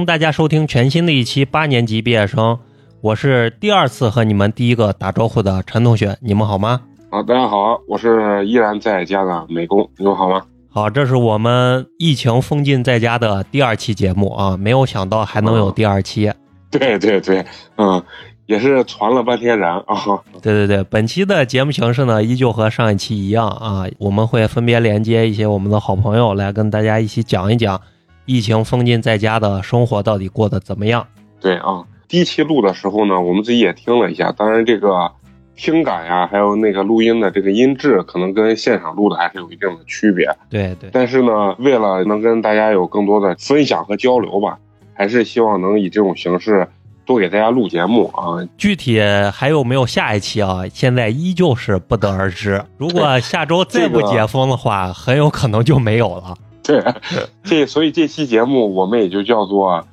迎大家收听全新的一期八年级毕业生，我是第二次和你们第一个打招呼的陈同学，你们好吗？啊，大家好，我是依然在家的美工，你们好吗？好，这是我们疫情封禁在家的第二期节目啊，没有想到还能有第二期。对对对，嗯，也是传了半天然啊。对对对，本期的节目形式呢，依旧和上一期一样啊，我们会分别连接一些我们的好朋友来跟大家一起讲一讲疫情封禁在家的生活到底过得怎么样。对啊，第一期录的时候呢，我们自己也听了一下，当然这个听感呀，还有那个录音的这个音质，可能跟现场录的还是有一定的区别。对对，但是呢，为了能跟大家有更多的分享和交流吧，还是希望能以这种形式多给大家录节目啊。具体还有没有下一期啊？现在依旧是不得而知。如果下周再不解封的话，很有可能就没有了。对，这所以这期节目我们也就叫做，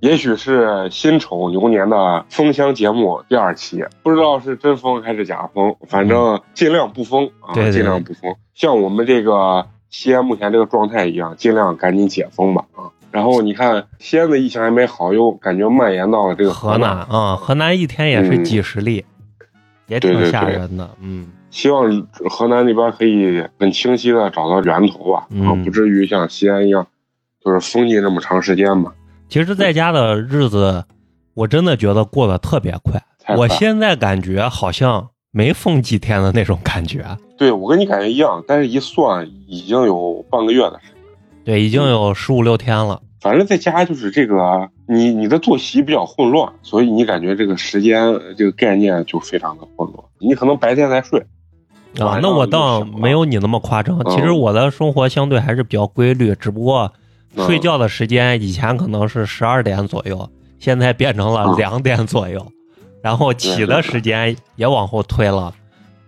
也许是辛丑牛年的封箱节目第二期，不知道是真封还是假封，反正尽量不封啊，对对尽量不封。像我们这个西安目前这个状态一样，尽量赶紧解封吧啊。然后你看西安的疫情还没好，又感觉蔓延到了这个河南南，啊、河南一天也是嗯几十例，也挺吓人的。嗯，希望河南那边可以很清晰的找到源头吧，啊，嗯不至于像西安一样，就是封禁这么长时间吧。其实在家的日子，我真的觉得过得特别快。快我现在感觉好像没封几天的那种感觉。对我跟你感觉一样，但是一算已经有半个月的时间。对，已经有十五六天了。反正在家就是这个，你你的作息比较混乱，所以你感觉这个时间这个概念就非常的混乱。你可能白天在睡，啊那我倒没有你那么夸张。嗯。其实我的生活相对还是比较规律，只不过嗯。睡觉的时间以前可能是十二点左右，现在变成了嗯。两点左右，然后起的时间也往后推了，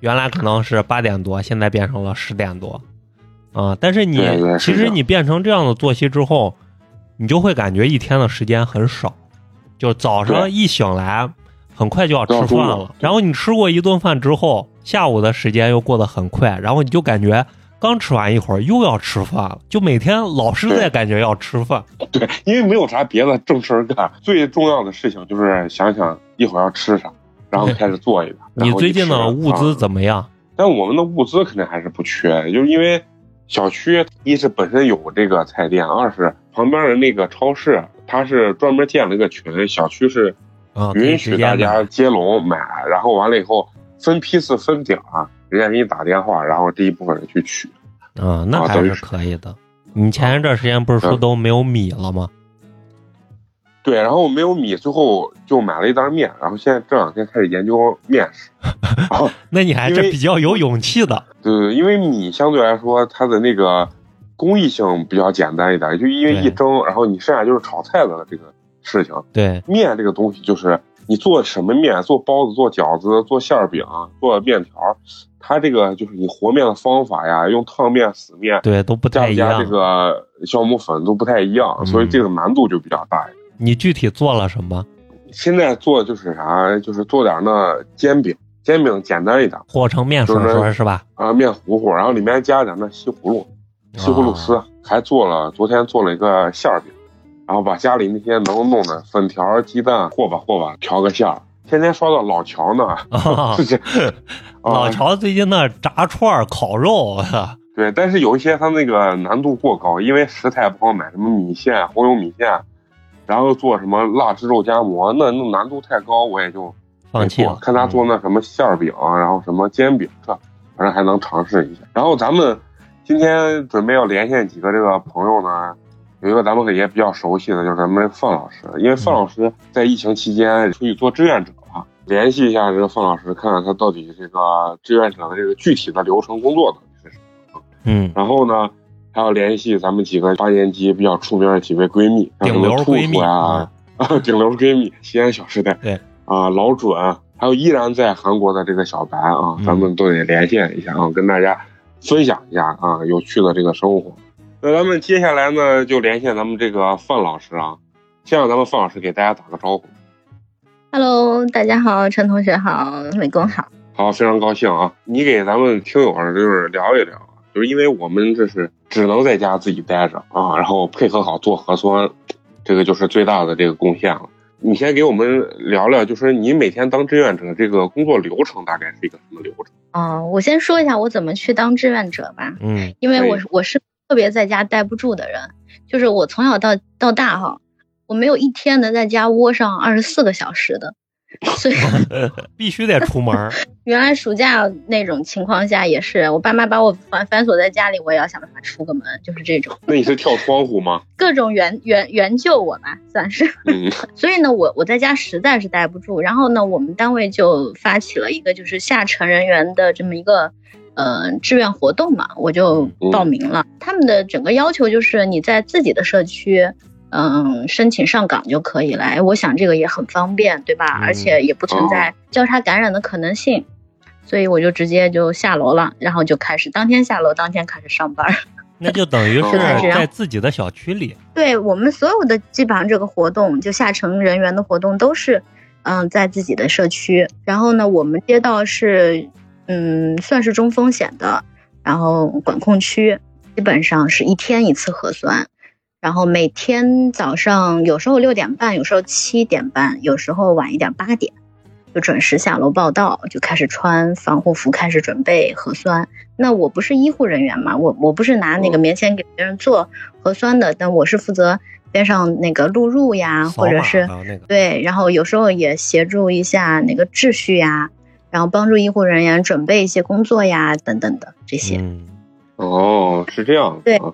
原来可能是八点多，现在变成了十点多。啊，但是你其实你变成这样的作息之后，你就会感觉一天的时间很少，就早上一醒来，很快就要吃饭了，然后你吃过一顿饭之后，下午的时间又过得很快，然后你就感觉刚吃完一会儿又要吃饭了，就每天老是在感觉要吃饭。对，因为没有啥别的正事儿干，最重要的事情就是想想一会儿要吃啥，然后 开始做一个。你最近的物资啊怎么样？但我们的物资肯定还是不缺，就是因为小区一是本身有这个菜店，二是旁边的那个超市，它是专门建了一个群，小区是允许大家接龙买，然后完了以后分批次分点儿，人家给你打电话，然后第一部分人去取。啊，那还是可以的。你前一段时间不是说嗯都没有米了吗？对，然后没有米，最后就买了一袋面，然后现在这两天开始研究面食。那你还是比较有勇气的。对，因为米相对来说它的那个工艺性比较简单一点，就因为一蒸，然后你剩下就是炒菜的这个事情。对，面这个东西就是你做什么面，做包子、做饺子、做馅儿饼、做面条，它这个就是你和面的方法呀，用烫面、死面，对，都不太一样。加这个酵母粉都不太一样，嗯所以这个难度就比较大一点。你具体做了什么？现在做就是啥，就是做点那煎饼，煎饼简单一点和成面粉就是粉是吧？啊，面糊糊，然后里面加点那西葫芦，西葫芦丝，还做了昨天做了一个馅儿饼，然后把家里那些能弄的粉条、鸡蛋和吧和吧调个馅儿。天天刷到老乔呢，老啊，乔最近那炸串儿、烤肉，对，但是有一些他那个难度过高，因为食材不好买，什么米线、红油米线，然后做什么腊汁肉夹馍，那那难度太高，我也就放弃了。看他做那什么馅儿饼，然后什么煎饼，这反正还能尝试一下。然后咱们今天准备要连线几个这个朋友呢，有一个咱们也比较熟悉的，就是咱们范老师，因为范老师在疫情期间出去做志愿者了，联系一下这个范老师，看看他到底这个志愿者的这个具体的流程工作到底是什么。嗯，然后呢，还要联系咱们几个八年级比较出名的几位闺蜜，像顶流什么兔闺蜜兔呀，啊，顶流闺蜜，西安小时代，对啊，老准，还有依然在韩国的这个小白啊，嗯咱们都得连线一下啊，跟大家分享一下啊有趣的这个生活。那咱们接下来呢，就连线咱们这个范老师啊，先让咱们范老师给大家打个招呼。Hello，大家好，陈同学好，美工好。好，非常高兴啊！你给咱们听友就是聊一聊，就是因为我们这是只能在家自己待着啊，然后配合好做核酸，这个就是最大的这个贡献了。你先给我们聊聊，就是你每天当志愿者这个工作流程大概是一个什么流程？哦，我先说一下我怎么去当志愿者吧。嗯，因为我我是特别在家待不住的人，就是我从小到到大哈，我没有一天能在家窝上二十四个小时的，所以 必须得出门儿。原来暑假那种情况下也是，我爸妈把我反反锁在家里，我也要想办法出个门，就是这种那你是跳窗户吗？各种援援援救我吧，算是。嗯 所以呢，我我在家实在是待不住，然后呢，我们单位就发起了一个就是下沉人员的这么一个呃志愿活动嘛，我就报名了。他们的整个要求就是你在自己的社区。嗯，申请上岗就可以了。哎，我想这个也很方便，对吧？嗯而且也不存在交叉感染的可能性，所以我就直接就下楼了，然后就开始当天下楼，当天开始上班。那就等于是哦在自己的小区里。对我们所有的基本上这个活动，就下沉人员的活动都是，嗯，在自己的社区。然后呢，我们街道是，嗯，算是中风险的，然后管控区，基本上是一天一次核酸，然后每天早上有时候六点半，有时候七点半，有时候晚一点八点，就准时下楼报到，就开始穿防护服，开始准备核酸。那我不是医护人员嘛，我我不是拿那个棉签给别人做核酸的，但我是负责边上那个录入呀，或者是的那个，对，然后有时候也协助一下那个秩序呀，然后帮助医护人员准备一些工作呀，等等的这些。嗯，哦，是这样。对啊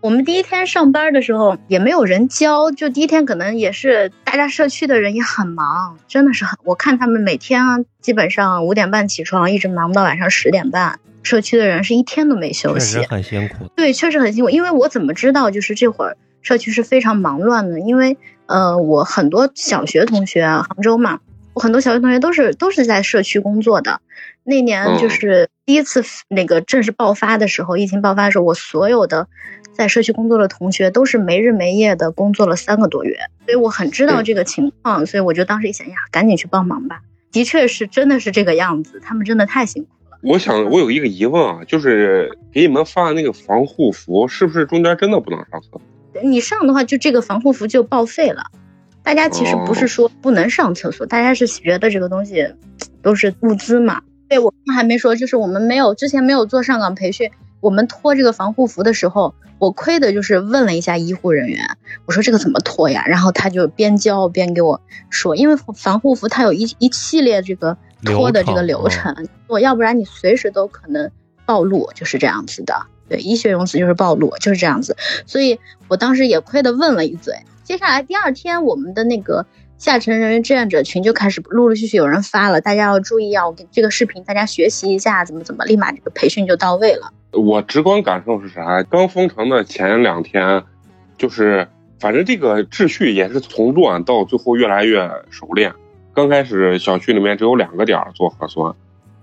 我们第一天上班的时候也没有人教，就第一天可能也是大家社区的人也很忙，真的是很。我看他们每天啊，基本上五点半起床，一直忙到晚上十点半，社区的人是一天都没休息确实。很辛苦。对，确实很辛苦。因为我怎么知道，就是这会儿社区是非常忙乱的？因为呃，我很多小学同学啊，杭州嘛，我很多小学同学都是都是在社区工作的。那年就嗯是第一次那个正式爆发的时候，疫情爆发的时候，我所有的在社区工作的同学都是没日没夜的工作了三个多月，所以我很知道嗯这个情况，所以我就当时一想呀，赶紧去帮忙吧。的确是，真的是这个样子，他们真的太辛苦了。我想我有一个疑问啊，就是给你们发的那个防护服，是不是中间真的不能上厕所？你上的话，就这个防护服就报废了。大家其实不是说不能上厕所，大家是觉得这个东西都是物资嘛。对我们还没说，就是我们没有之前没有做上岗培训，我们脱这个防护服的时候，我亏的就是问了一下医护人员，我说这个怎么脱呀？然后他就边教边给我说，因为防护服它有一一系列这个脱的这个流流程，我要不然你随时都可能暴露，就是这样子的。对，医学用词就是暴露，就是这样子。所以我当时也亏的问了一嘴。接下来第二天，我们的那个下沉人员志愿者群就开始陆陆续续有人发了，大家要注意啊！我给这个视频大家学习一下，怎么怎么，立马这个培训就到位了。我直观感受是啥？刚封城的前两天，就是反正这个秩序也是从乱到最后越来越熟练。刚开始小区里面只有两个点做核酸，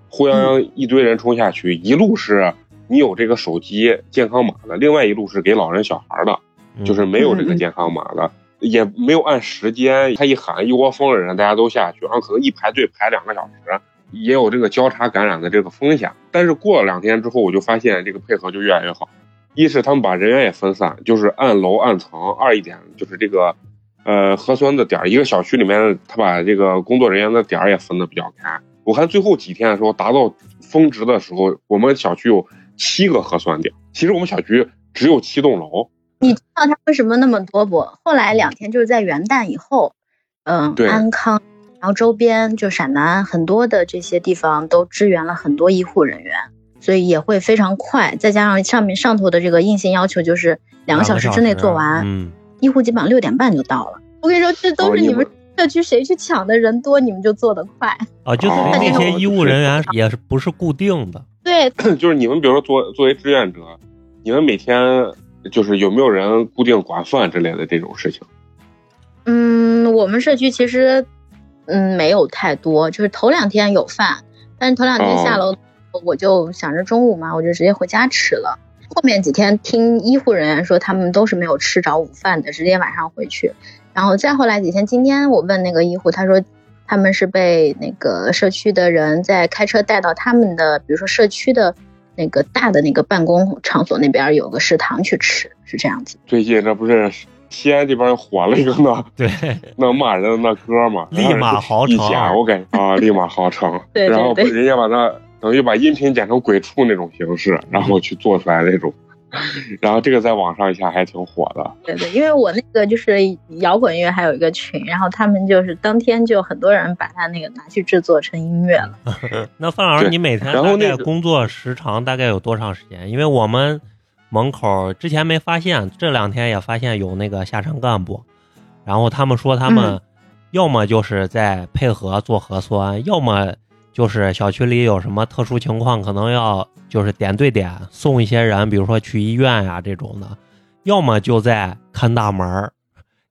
呼泱泱一堆人冲下去，一路是你有这个手机健康码的，另外一路是给老人小孩的，就是没有这个健康码的，也没有按时间。他一喊一窝蜂的人，大家都下去，然后可能一排队排两个小时，也有这个交叉感染的这个风险。但是过了两天之后，我就发现这个配合就越来越好。一是他们把人员也分散，就是按楼按层；二一点就是这个，呃，核酸的点儿，一个小区里面他把这个工作人员的点儿也分得比较开。我看最后几天的时候达到峰值的时候，我们小区有七个核酸点。其实我们小区只有七栋楼，你知道他为什么那么多不？后来两天就是在元旦以后，嗯，安康，然后周边就陕南很多的这些地方都支援了很多医护人员，所以也会非常快。再加上上面上头的这个硬性要求，就是两个小时之内做完，嗯，医护基本上六点半就到了。我跟你说，这都是你们社区谁去抢的人多，你们就做得快。啊，就是哦那些医务人员 也是不是固定的，对，就是你们比如说作作为志愿者，你们每天就是有没有人固定管饭之类的这种事情？嗯，我们社区其实嗯没有太多，就是头两天有饭，但是头两天下楼，我就想着中午嘛，我就直接回家吃了。后面几天听医护人员说，他们都是没有吃着午饭的，直接晚上回去。然后再后来几天，今天我问那个医护，他说他们是被那个社区的人在开车带到他们的，比如说社区的那个大的那个办公场所那边有个食堂去吃，是这样子。最近这不是西安这边火了一个那对，那骂人的那歌嘛，立马豪城一剪我感觉啊，立马豪城，对对然后对人家把那等于把音频剪成鬼畜那种形式，然后去做出来那种，然后这个在网上一下还挺火的。对对，因为我那个就是摇滚乐还有一个群，然后他们就是当天就很多人把他那个拿去制作成音乐了。那范老师，你每天工作时长大概有多长时间？因为我们门口之前没发现，这两天也发现有那个下沉干部，然后他们说他们嗯要么就是在配合做核酸，要么就是小区里有什么特殊情况，可能要就是点对点送一些人，比如说去医院呀、这种的，要么就在看大门儿，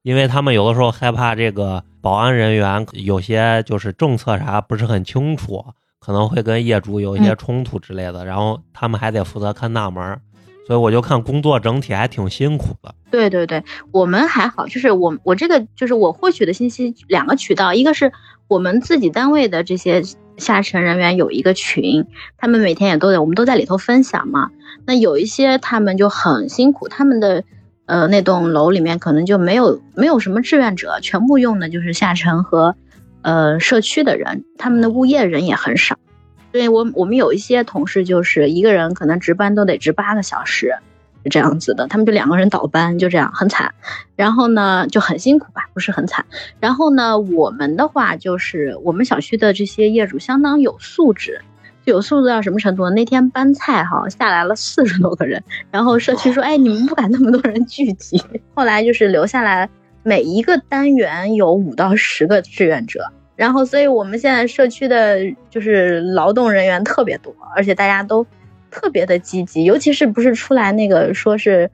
因为他们有的时候害怕这个保安人员有些就是政策啥不是很清楚，可能会跟业主有一些冲突之类的，然后他们还得负责看大门儿，所以我就看工作整体还挺辛苦的。对对对，我们还好，就是我我这个就是我获取的信息两个渠道，一个是我们自己单位的这些下沉人员有一个群，他们每天也都在，我们都在里头分享嘛。那有一些他们就很辛苦，他们的呃那栋楼里面可能就没有没有什么志愿者，全部用的就是下沉和呃社区的人，他们的物业人也很少。所以我我们有一些同事就是一个人可能值班都得值八个小时，这样子的，他们就两个人倒班，就这样很惨。然后呢就很辛苦吧，不是很惨。然后呢，我们的话就是我们小区的这些业主相当有素质，有素质到什么程度呢？那天搬菜哈下来了四十多个人，然后社区说，哎，你们不敢那么多人聚集。后来就是留下来每一个单元有五到十个志愿者。然后，所以我们现在社区的就是劳动人员特别多，而且大家都特别的积极，尤其是不是出来那个说是，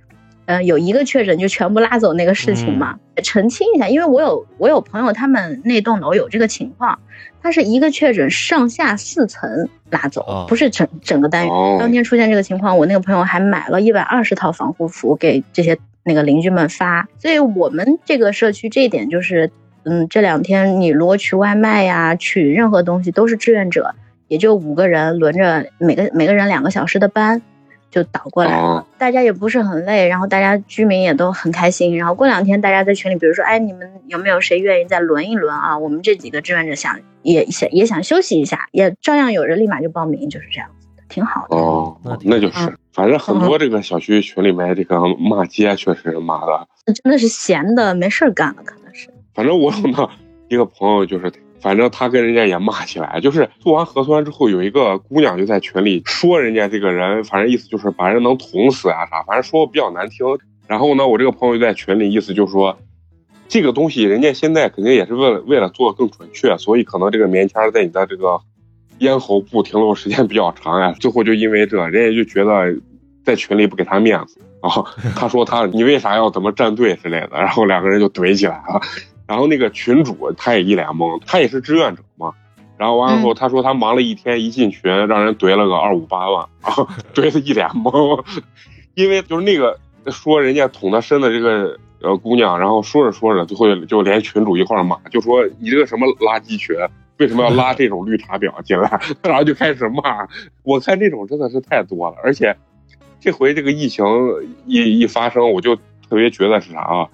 呃，有一个确诊就全部拉走那个事情嘛，澄清一下，因为我有我有朋友他们那栋楼有这个情况，他是一个确诊上下四层拉走，哦不是整整个单元。哦，当天出现这个情况，我那个朋友还买了一百二十套防护服给这些那个邻居们发，所以我们这个社区这一点就是，嗯，这两天你如果取外卖呀，取任何东西都是志愿者，也就五个人轮着每个每个人两个小时的班，就倒过来了。哦大家也不是很累，然后大家居民也都很开心。然后过两天大家在群里，比如说，哎，你们有没有谁愿意再轮一轮啊？我们这几个志愿者想也想也想休息一下，也照样有人立马就报名，就是这样子的，挺好的。哦那，那就是，反正很多这个小区群里面这个骂街确实骂的，真的是闲的没事儿干了，可能是。反正我有那一个朋友，就是反正他跟人家也骂起来，就是做完核酸之后，有一个姑娘就在群里说人家这个人，反正意思就是把人能捅死啊啥，反正说比较难听。然后呢，我这个朋友就在群里意思就是说，这个东西人家现在肯定也是为了为了做的更准确，所以可能这个棉签在你的这个咽喉部停留时间比较长呀，最后就因为这，人家就觉得在群里不给他面子。然后他说他你为啥要怎么站队之类的，然后两个人就怼起来了。然后那个群主他也一脸懵，他也是志愿者嘛。然后完了后，他说他忙了一天，一进群让人怼了个二五八万，然后怼的一脸懵，因为就是那个说人家捅他身的这个呃姑娘，然后说着说着，最后就连群主一块骂，就说你这个什么垃圾群，为什么要拉这种绿茶婊进来？然后就开始骂。我看这种真的是太多了，而且这回这个疫情一一发生，我就特别觉得是啥啊？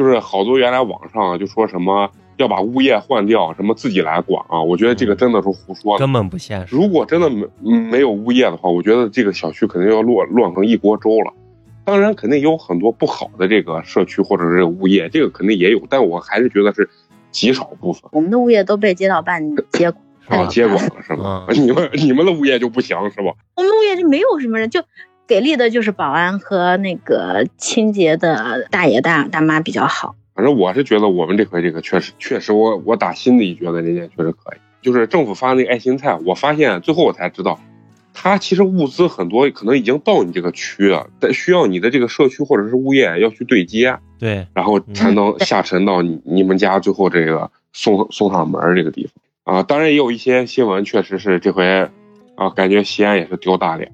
就是好多原来网上就说什么要把物业换掉，什么自己来管啊，我觉得这个真的是胡说的。根本不现实。如果真的没没有物业的话，我觉得这个小区肯定要乱乱成一锅粥了。当然，肯定也有很多不好的这个社区或者是物业，这个肯定也有，但我还是觉得是极少部分。我们的物业都被街道办 接管，是吧啊，接管了是吧？嗯 你们你们的物业就不行是吧？我们物业就没有什么人，就给力的就是保安和那个清洁的大爷大大妈比较好。反正我是觉得我们这回这个确实确实我，我打心里觉得人家确实可以。就是政府发那个爱心菜，我发现最后我才知道，它其实物资很多可能已经到你这个区了，但需要你的这个社区或者是物业要去对接，对，然后才能下沉到你你们家最后这个送送上门这个地方啊。当然也有一些新闻确实是这回啊，感觉西安也是丢大脸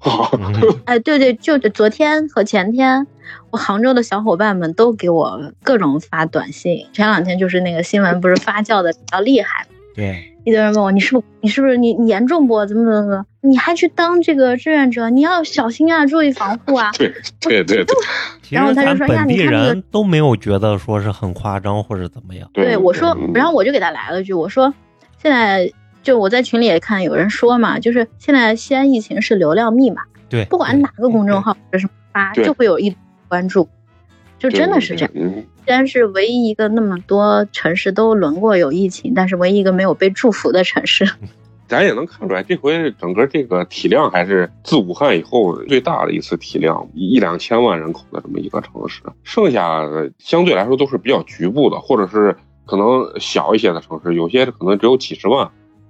哎，对对，就昨天和前天，我杭州的小伙伴们都给我各种发短信。前两天就是那个新闻不是发酵的比较厉害嘛，对，一堆人问我你是不是你是不是你你严重不？怎么怎么怎么？你还去当这个志愿者？你要小心啊，注意防护啊！对对对对，然后他就说呀本地你看那个人都没有觉得说是很夸张或者怎么样。对我说嗯，然后我就给他来了句，我说现在就我在群里也看有人说嘛，就是现在西安疫情是流量密码，对，不管哪个公众号或者什么发，就会有一关注，就真的是这样。嗯，西安是唯一一个那么多城市都轮过有疫情，但是唯一一个没有被祝福的城市。咱也能看出来，这回整个这个体量还是自武汉以后最大的一次体量，一两千万人口的这么一个城市。剩下的相对来说都是比较局部的，或者是可能小一些的城市，有些可能只有几十万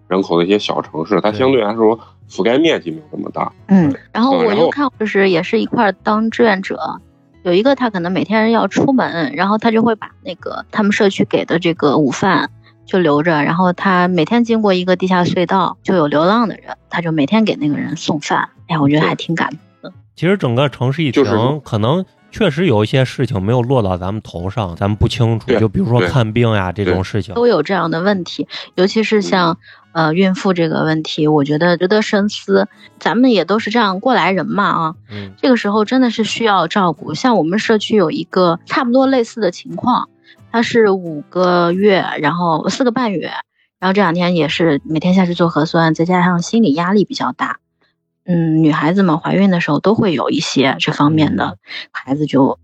人口的一些小城市，它相对来说覆盖面积没有那么大。嗯，然后我就看，就是也是一块儿当志愿者，有一个他可能每天要出门，然后他就会把那个他们社区给的这个午饭就留着，然后他每天经过一个地下隧道，就有流浪的人，他就每天给那个人送饭。哎呀，我觉得还挺感动的。其实整个城市一停，就是可能确实有一些事情没有落到咱们头上，咱们不清楚。就比如说看病呀这种事情，都有这样的问题，尤其是像呃孕妇这个问题，我觉得值得深思。咱们也都是这样过来人嘛啊，嗯这个时候真的是需要照顾。像我们社区有一个差不多类似的情况，她是五个月，然后四个半月，然后这两天也是每天下去做核酸，再加上心理压力比较大。嗯，女孩子们，怀孕的时候都会有一些这方面的，孩子就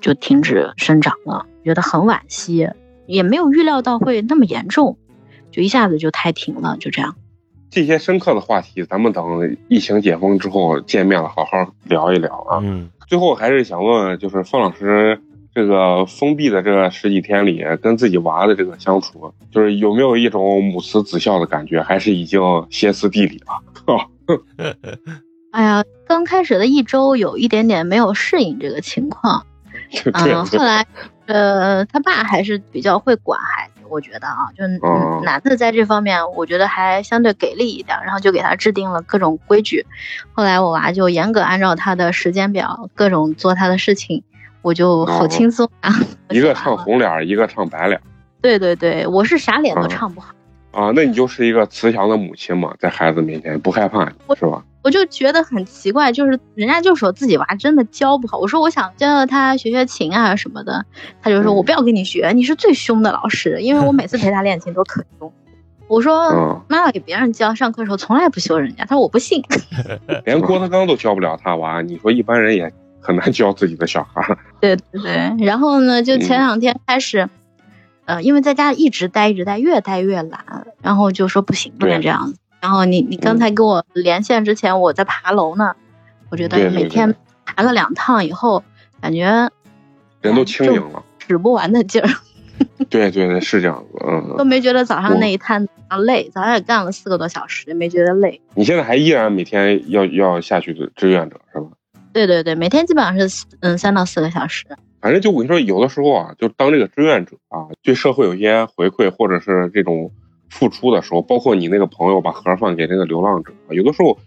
就停止生长了，觉得很惋惜，也没有预料到会那么严重，就一下子就胎停了，就这样。这些深刻的话题，咱们等疫情解封之后见面了，好好聊一聊啊。嗯，最后还是想问问，就是方老师，这个封闭的这十几天里，跟自己娃的这个相处，就是有没有一种母慈子孝的感觉，还是已经歇斯底里了？哎呀，刚开始的一周有一点点没有适应这个情况，对嗯，后来，呃，他爸还是比较会管孩子，我觉得啊，就男的在这方面，我觉得还相对给力一点，然后就给他制定了各种规矩。后来我娃就严格按照他的时间表，各种做他的事情，我就好哦轻松啊。一个唱红脸，一个唱白脸对对对，我是啥脸都嗯唱不好，啊，那你就是一个慈祥的母亲嘛，在孩子面前不害怕我是吧？我就觉得很奇怪，就是人家就说自己娃真的教不好，我说我想教他学学琴啊什么的，他就说嗯我不要跟你学，你是最凶的老师，因为我每次陪他练琴都可凶。我说嗯，妈妈给别人教，上课的时候从来不凶人家，他说我不信。连郭德纲都教不了他娃，你说一般人也很难教自己的小孩。对对对，然后呢，就前两天开始，呃，因为在家一直待一直待，越待越懒，然后就说不行，不能这样子。然后你你刚才跟我连线之前，我在爬楼呢，我觉得每天爬了两趟以后，感觉人都轻盈了。使不完的劲儿，对对对，是这样子。嗯都嗯，没觉得早上那一摊累，早上也干了四个多小时，也没觉得累。你现在还依然每天要要下去的志愿者是吧？对对对，每天基本上是嗯三到四个小时。反正就我跟你说，有的时候啊，就当这个志愿者啊，对社会有一些回馈或者是这种付出的时候，包括你那个朋友把盒饭给那个流浪者，有的时候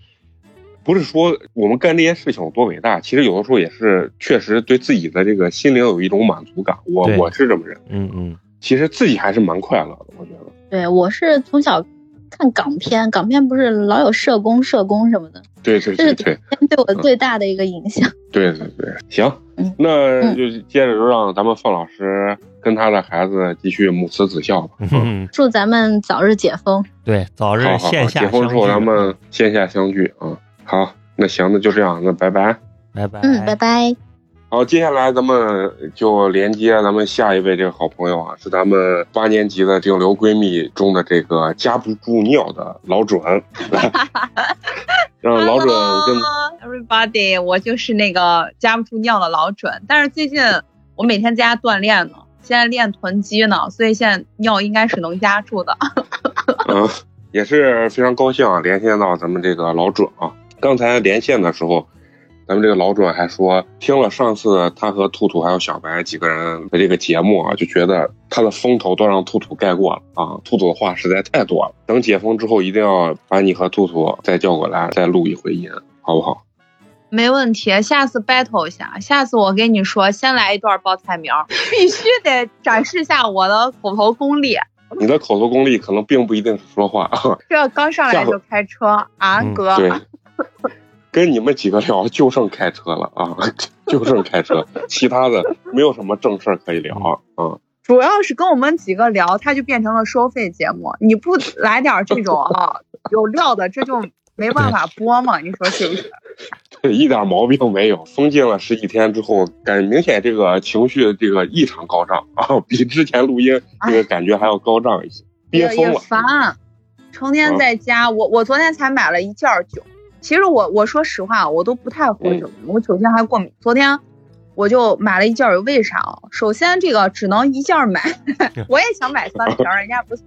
不是说我们干这些事情有多伟大，其实有的时候也是确实对自己的这个心灵有一种满足感。我我是这么认为，嗯嗯，其实自己还是蛮快乐的，我觉得。对我是从小看港片，港片不是老有社工、社工什么的，对对这是对对对我最大的一个影响。对对对，行嗯，那就接着就让咱们范老师跟他的孩子继续母慈子孝吧。嗯，祝咱们早日解封。对，早日线下解封之后相聚咱们线下相聚啊。好，那行，那就这样，那拜拜。拜拜，嗯，拜拜。好，接下来咱们就连接咱们下一位这个好朋友啊，是咱们八年级的顶流闺蜜中的这个夹不住尿的老准，让老准跟 everybody，我就是那个夹不住尿的老准，但是最近我每天在家锻炼呢，现在练臀肌呢，所以现在尿应该是能压住的。嗯，也是非常高兴啊，连线到咱们这个老准啊。刚才连线的时候，咱们这个老准还说，听了上次他和兔兔还有小白几个人的这个节目啊，就觉得他的风头都让兔兔盖过了啊。兔兔的话实在太多了，等解封之后，一定要把你和兔兔再叫过来，再录一回音，好不好？没问题，下次 battle 一下，下次我跟你说，先来一段报菜名，必须得展示一下我的口头功力。你的口头功力可能并不一定是说话啊。这刚上来就开车啊，嗯哥，对，跟你们几个聊，就剩开车了啊，就剩开车，其他的没有什么正事儿可以聊啊。主要是跟我们几个聊，他就变成了收费节目。你不来点这种啊有料的，这就没办法播嘛？你说是不是？对，一点毛病没有。封禁了十几天之后，感明显这个情绪这个异常高涨啊，比之前录音这个感觉还要高涨一些，憋疯了。烦，成天在家。我我昨天才买了一件酒。其实我我说实话，我都不太喝酒，我酒精还过敏。昨天我就买了一件儿，为啥啊？首先这个只能一件买，我也想买三瓶，人家不送，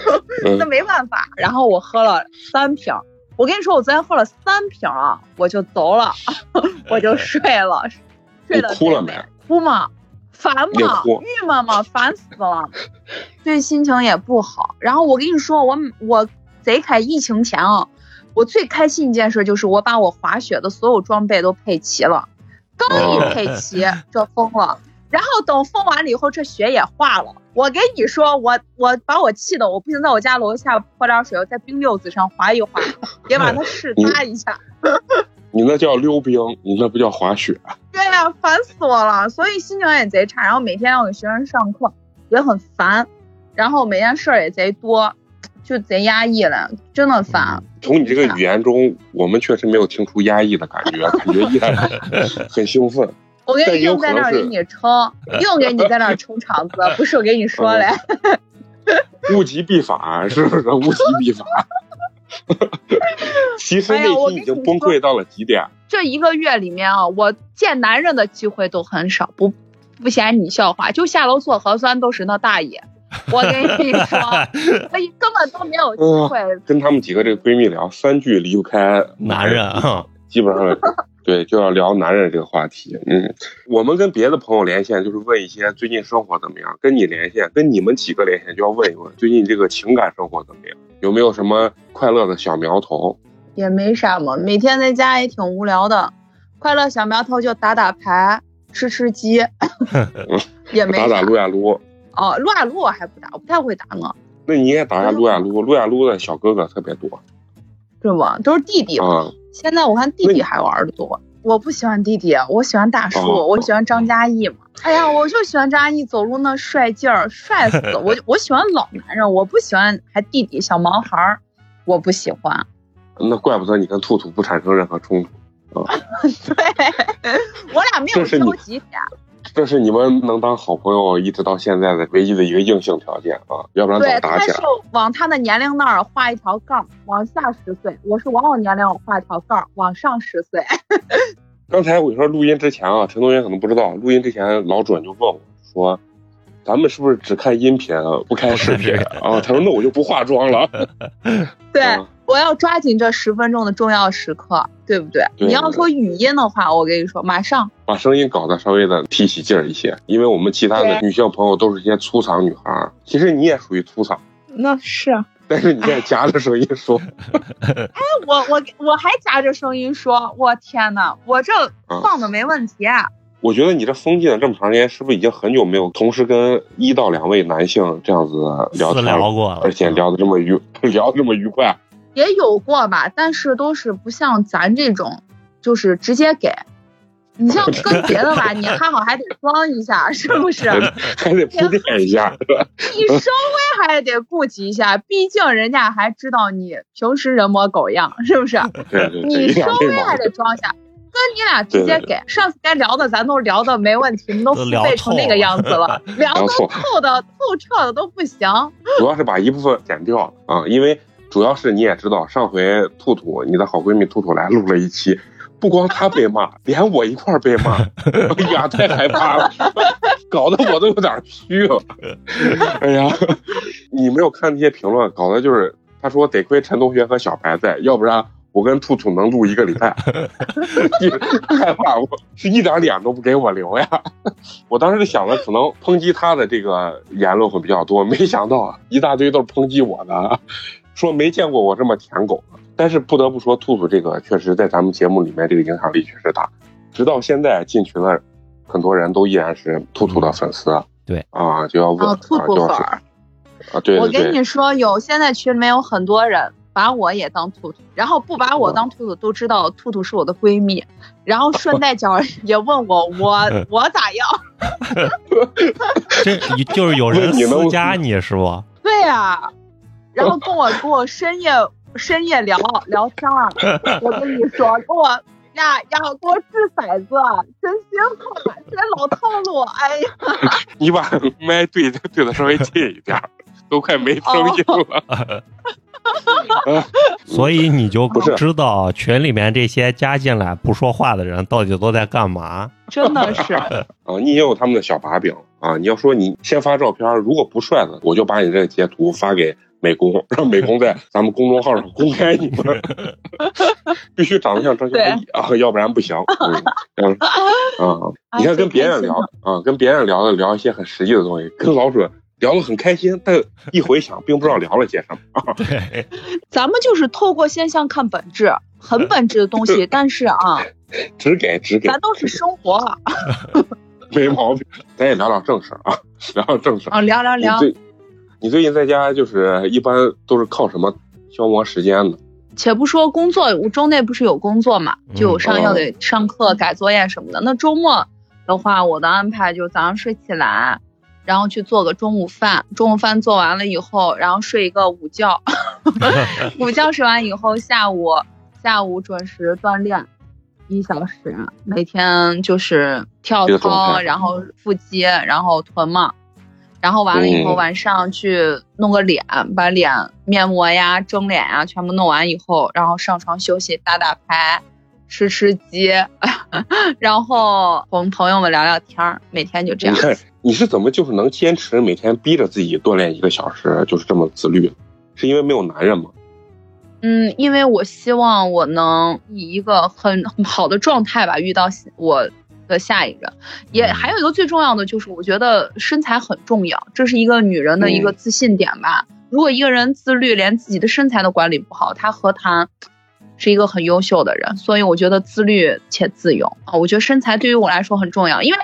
嗯那没办法。然后我喝了三瓶儿，我跟你说，我昨天喝了三瓶啊，我就走了，我就睡了，睡你了哭了没？哭吗？烦吗？郁闷吗？烦死了，对心情也不好。然后我跟你说，我我贼开疫情前啊，我最开心一件事就是我把我滑雪的所有装备都配齐了，刚一配齐这封了，然后等封完了以后，这雪也化了。我跟你说，我我把我气的，我不行，在我家楼下泼点水，我在冰溜子上滑一滑，也把它试擦一下。你那叫溜冰，你那不叫滑雪。对呀、烦死我了，所以心情也贼差。然后每天要给学生上课，也很烦，然后每天事儿也贼多，就贼压抑了，真的烦。从你这个语言中，我们确实没有听出压抑的感觉，感觉依然 很兴奋。我给你但也有硬在那儿给你撑，硬给你在那儿撑场子，不是我给你说嘞。物极必反，是不是？物极必反。其实内心已经崩溃到了极点。这一个月里面啊，我见男人的机会都很少，不不嫌你笑话，就下楼做核酸都是那大爷。我跟你说，我根本都没有机会。跟他们几个这个闺蜜聊，三句离不开男人啊，基本上 对就要聊男人这个话题。嗯，我们跟别的朋友连线，就是问一些最近生活怎么样；跟你连线，跟你们几个连线，就要问一问最近这个情感生活怎么样，有没有什么快乐的小苗头？也没啥嘛，每天在家也挺无聊的。快乐小苗头就打打牌、吃吃鸡，也没啥。打打撸呀撸。哦，撸呀撸我还不打，我不太会打呢，那你也打下撸呀撸，撸呀撸的小哥哥特别多是吧？都是弟弟嘛。啊。现在我看弟弟还玩的多。我不喜欢弟弟，我喜欢大叔，哦我喜欢张嘉译嘛。哎呀，我就喜欢张嘉译走路那帅劲儿，帅死了！我我喜欢老男人，我不喜欢还弟弟小毛孩儿，我不喜欢。那怪不得你跟兔兔不产生任何冲突。对，我俩没有交集点。这是你们能当好朋友一直到现在的唯一的一个硬性条件啊，要不然对，早打起他是来。往他的年龄那儿画一条杠，往下十岁；我是往我年龄画一条杠，往上十岁。刚才我说录音之前啊，陈同学可能不知道，录音之前老准就问我说：“咱们是不是只看音频不看视频啊？”他说：“那我就不化妆了。对，啊我要抓紧这十分钟的重要时刻，对不对？对你要说语音的话，我跟你说，马上。”把声音搞得稍微的提起劲儿一些，因为我们其他的女性朋友都是一些粗嗓女孩儿，其实你也属于粗嗓，那是但是你现在夹着声音说，哎我我我还夹着声音说，我天呐，我这放的没问题啊！我觉得你这封禁了这么长时间，是不是已经很久没有同时跟一到两位男性这样子聊天了，聊过了，而且聊得这么愉聊得这么愉快？也有过吧，但是都是不像咱这种，就是直接给。你像跟别的吧，你还好还得装一下，是不是？还得铺垫一下，是吧？你稍微还得顾及一下，毕竟人家还知道你平时人模狗样，是不是？对对对，你稍微还。得装一下。跟你俩直接给，上次该聊的咱都聊的没问题，你都付都聊费成那个样子了，聊的透透的透彻的都不行。主要是把一部分剪掉了啊，因为主要是你也知道，上回兔兔你的好闺蜜兔兔来录了一期，不光她被骂，连我一块儿被骂，哎呀，太害怕了，搞得我都有点虚了。哎呀，你没有看那些评论，搞得就是他说得亏陈同学和小白在，要不然。我跟兔兔能录一个礼拜，害怕我是一点脸都不给我留呀！我当时想的可能抨击他的这个言论会比较多，没想到一大堆都是抨击我的，说没见过我这么舔狗的。但是不得不说，兔兔这个确实在咱们节目里面这个影响力确实大，直到现在进群的很多人都依然是兔兔的粉丝。对啊，就要问哦，兔兔啊，就是粉儿。啊，对我跟你说，有现在群里面有很多人，把我也当兔兔，然后不把我当兔兔都知道兔兔是我的闺蜜，然后顺带脚也问我我 我咋样？这就是有人你能私加你是不？对呀、然后跟我跟我深夜 深夜聊聊天儿，我跟你说，跟我呀呀给我掷骰子，真心话，这老套路，哎呀，你把麦对对的稍微近一点儿，都快没声音了。所以你就不是知道群里面这些加进来不说话的人到底都在干嘛。真的是，啊，你也有他们的小把柄啊！你要说你先发照片，如果不帅的，我就把你这个截图发给美工，让美工在 咱们公众号上公开你们。必须长得像张小艺啊，要不然不行。嗯嗯 啊，你看跟别人聊啊，跟别人聊的聊一些很实际的东西，跟老准聊得很开心，但一回想并不知道聊了些什么啊。对，咱们就是透过现象看本质，很本质的东西，但是啊，只给只给，咱都是生活没毛病。咱也聊聊正事啊，聊聊正事。啊，聊聊聊你。最近在家就是一般都是靠什么消磨时间呢？且不说工作，我周内不是有工作嘛，就有上哦要得上课、改作业什么的。那周末的话，我的安排就早上睡起来，然后去做个中午饭，中午饭做完了以后，然后睡一个午觉，午觉睡完以后，下午下午准时锻炼一小时，每天就是跳操，然后腹肌，然后臀嘛。然后完了以后，嗯晚上去弄个脸，把脸面膜呀、蒸脸呀全部弄完以后，然后上床休息、打打牌、吃吃鸡，然后同朋友们聊聊天儿，每天就这样。你看你是怎么就是能坚持每天逼着自己锻炼一个小时，就是这么自律？是因为没有男人吗？嗯，因为我希望我能以一个很很好的状态吧遇到我的下一任。也嗯还有一个最重要的就是，我觉得身材很重要，这是一个女人的一个自信点吧。如果一个人自律，连自己的身材都管理不好，他何谈是一个很优秀的人？所以我觉得自律且自由啊，我觉得身材对于我来说很重要，因为。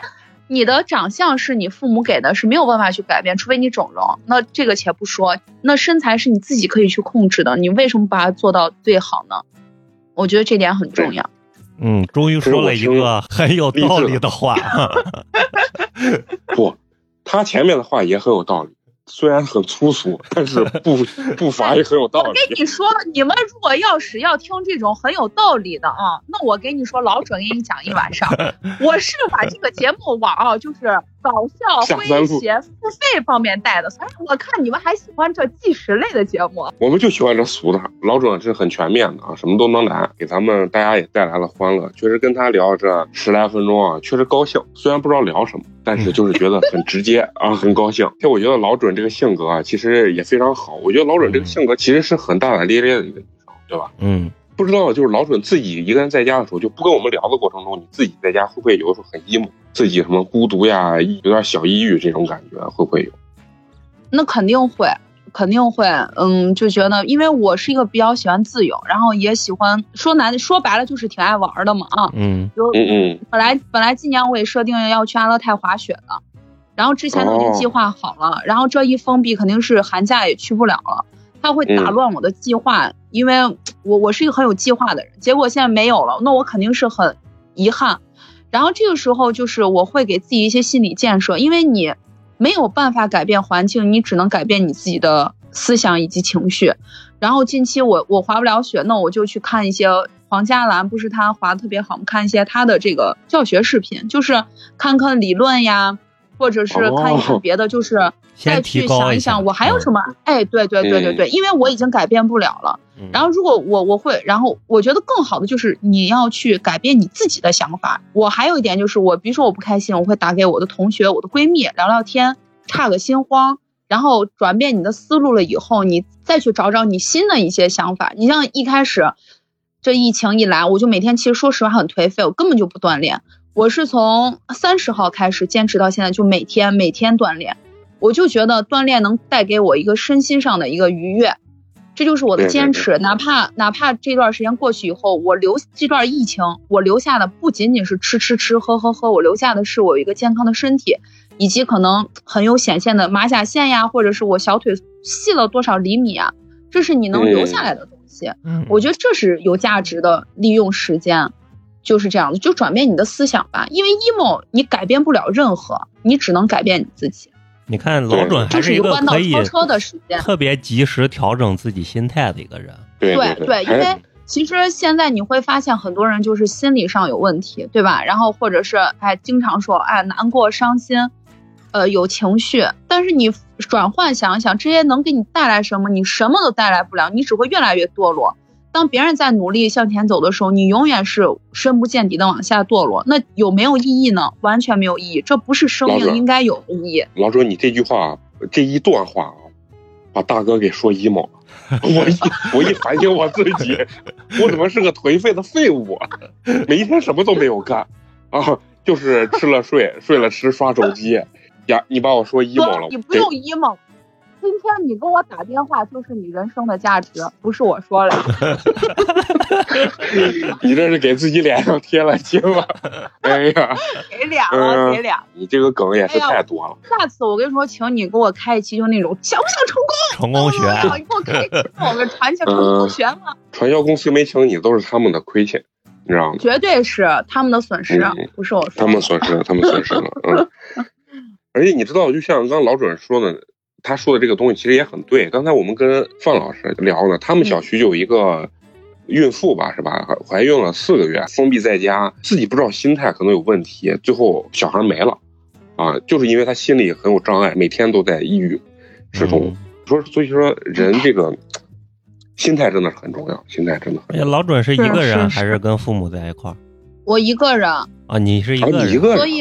你的长相是你父母给的，是没有办法去改变，除非你整容。那这个且不说，那身材是你自己可以去控制的，你为什么把它做到最好呢？我觉得这点很重要。嗯，终于说了一个很有道理的话。不，他前面的话也很有道理，虽然很粗俗，但是步步伐也很有道理我跟。你说，你们如果要是要听这种很有道理的啊，那我给你说，老准给你讲一晚上。我是把这个节目往啊，就是搞笑、下三路诙谐、付费方面带的，所以我看你们还喜欢这纪实类的节目。我们就喜欢这俗的，老准是很全面的啊，什么都能来，给咱们大家也带来了欢乐。确实跟他聊这十来分钟啊，确实高兴。虽然不知道聊什么，但是就是觉得很直接啊，很高兴。其实我觉得老准这个性格啊，其实也非常好。我觉得老准这个性格其实是很大大咧咧的一个女生，对吧？嗯，不知道就是老准自己一个人在家的时候，就不跟我们聊的过程中，你自己在家会不会有的时候很 emo，自己什么孤独呀，有点小抑郁这种感觉，会不会有？那肯定会，肯定会，嗯，就觉得，因为我是一个比较喜欢自由，然后也喜欢说难说白了就是挺爱玩的嘛啊。嗯有嗯嗯，本来本来今年我也设定要去阿勒泰滑雪的，然后之前都已经计划好了，然后这一封闭肯定是寒假也去不了了，它会打乱我的计划，因为我我是一个很有计划的人，结果现在没有了，那我肯定是很遗憾。然后这个时候就是我会给自己一些心理建设，因为你没有办法改变环境，你只能改变你自己的思想以及情绪。然后近期我我滑不了雪，那我就去看一些黄嘉兰，不是她滑的特别好，我们看一些她的这个教学视频，就是看看理论呀，或者是看一看别的，就是 再去想一想我还有什么。哎，对对对对对，因为我已经改变不了了。嗯然后如果我我会，然后我觉得更好的就是你要去改变你自己的想法。我还有一点就是我，比如说我不开心，我会打给我的同学、我的闺蜜聊聊天，岔个心慌，然后转变你的思路了以后，你再去找找你新的一些想法。你像一开始这疫情一来，我就每天其实说实话很颓废，我根本就不锻炼。我是从三十号开始坚持到现在，就每天每天锻炼。我就觉得锻炼能带给我一个身心上的一个愉悦，这就是我的对对对坚持。哪怕哪怕这段时间过去以后，我留这段疫情，我留下的不仅仅是吃吃吃喝喝喝，我留下的是我有一个健康的身体，以及可能很有显现的马甲线呀，或者是我小腿细了多少厘米啊，这是你能留下来的东西。西。嗯我觉得这是有价值的利用时间，就是这样的，就转变你的思想吧。因为 emo 你改变不了任何，你只能改变你自己，你看老准还就是一个可以超车的时间。特别及时调整自己心态的一个人。对对对，因为其实现在你会发现很多人就是心理上有问题，对吧？然后或者是哎，经常说哎难过、伤心，呃有情绪，但是你转换想一想，这些能给你带来什么？你什么都带来不了，你只会越来越堕落。当别人在努力向前走的时候，你永远是深不见底的往下堕落。那有没有意义呢？完全没有意义，这不是生命应该有的意义。老周，你这句话这一段话啊，把大哥给说 emo 了。我一 我一反省我自己，我怎么是个颓废的废物啊？每一天什么都没有干啊，就是吃了睡，睡了吃，刷手机。呀，你把我说 emo 了，你不用 emo。今天你跟我打电话，就是你人生的价值，不是我说了。你这是给自己脸上贴了金了。哎呀，给脸嗯了，给脸。你这个梗也是太多了。下次我跟你说，请你给我开一期，就那种想不想成功？成功学，啊你给我开一期，我们传销成功学嘛，传销公司没请你，都是他们的亏欠，你知道吗？绝对是他们的损失嗯，不是我说的。他们损失了，他们损失了，嗯。而且你知道，就像刚老准说的，他说的这个东西其实也很对。刚才我们跟范老师聊了，他们小区就有一个孕妇吧，是吧？怀怀孕了四个月，封闭在家，自己不知道心态可能有问题，最后小孩没了，啊，就是因为他心里很有障碍，每天都在抑郁之中。嗯说，所以说人这个心态真的是很重要，心态真的很哎呀，重要。老准是一个人还是跟父母在一块儿我一个人，啊？你是一啊，个人，你一个人，所以，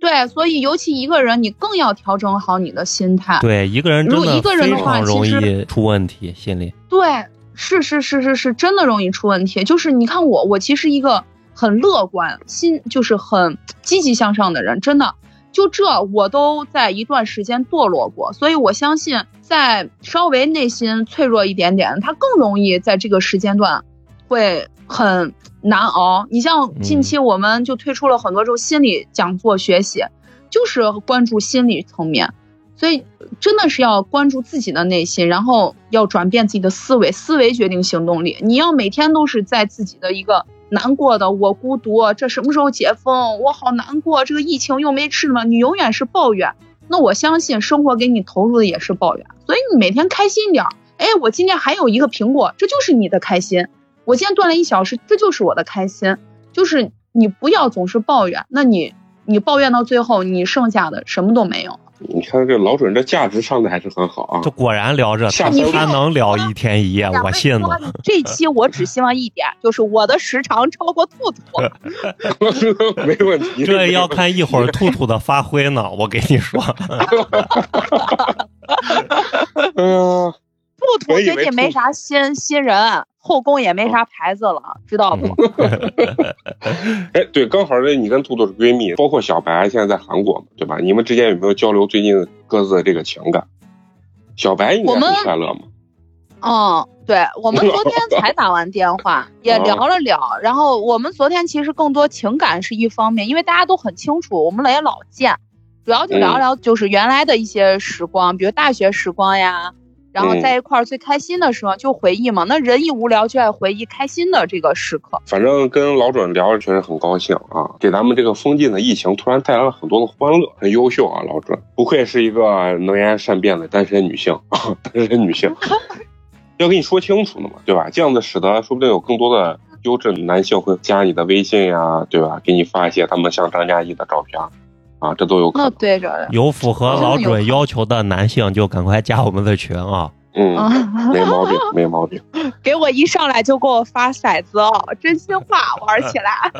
对，所以尤其一个人，你更要调整好你的心态。对一个人真如果一个人的话常容其易出问题，心里。对，是是是是是，真的容易出问题。就是你看我，我其实一个很乐观、心就是很积极向上的人，真的。就这，我都在一段时间堕落过，所以我相信，在稍微内心脆弱一点点，他更容易在这个时间段会很难熬。你像近期我们就推出了很多这种心理讲座学习，就是关注心理层面。所以真的是要关注自己的内心，然后要转变自己的思维，思维决定行动力。你要每天都是在自己的一个难过的，我孤独，这什么时候解封？我好难过，这个疫情又没吃嘛，你永远是抱怨。那我相信生活给你投入的也是抱怨，所以你每天开心点儿。哎，我今天还有一个苹果，这就是你的开心。我今天锻炼一小时，这就是我的开心。就是你不要总是抱怨，那你你抱怨到最后，你剩下的什么都没有。你看这老准这价值上的还是很好啊这。果然聊着，他下次他能聊一天一夜，我信了。这期我只希望一点，就是我的时长超过兔兔。没问题。这要看一会儿兔兔的发挥呢，我跟你说。嗯，兔兔我以为兔最近没啥新新人，后宫也没啥牌子了，知道不？哎，对，刚好这你跟兔兔是闺蜜，包括小白现在在韩国嘛，对吧？你们之间有没有交流最近各自的这个情感？小白应该我们很快乐嘛？嗯，对，我们昨天才打完电话，也聊了聊。然后我们昨天其实更多情感是一方面，因为大家都很清楚，我们也老见，主要就聊聊就是原来的一些时光，比如大学时光呀。然后在一块儿最开心的时候就回忆嘛，那人一无聊就爱回忆开心的这个时刻。反正跟老准聊着确实很高兴啊，给咱们这个封禁的疫情突然带来了很多的欢乐，很优秀啊，老准不愧是一个能言善辩的单身女性啊，单身女性，要跟你说清楚的嘛，对吧？这样子使得说不定有更多的优质男性会加你的微信呀，对吧？给你发一些他们像张嘉译的照片啊，这都有可那能。对着，有符合老准要求的男性就赶快加我们的群啊！嗯，啊，没毛病，没毛病。给我一上来就给我发骰子哦，真心话玩起来。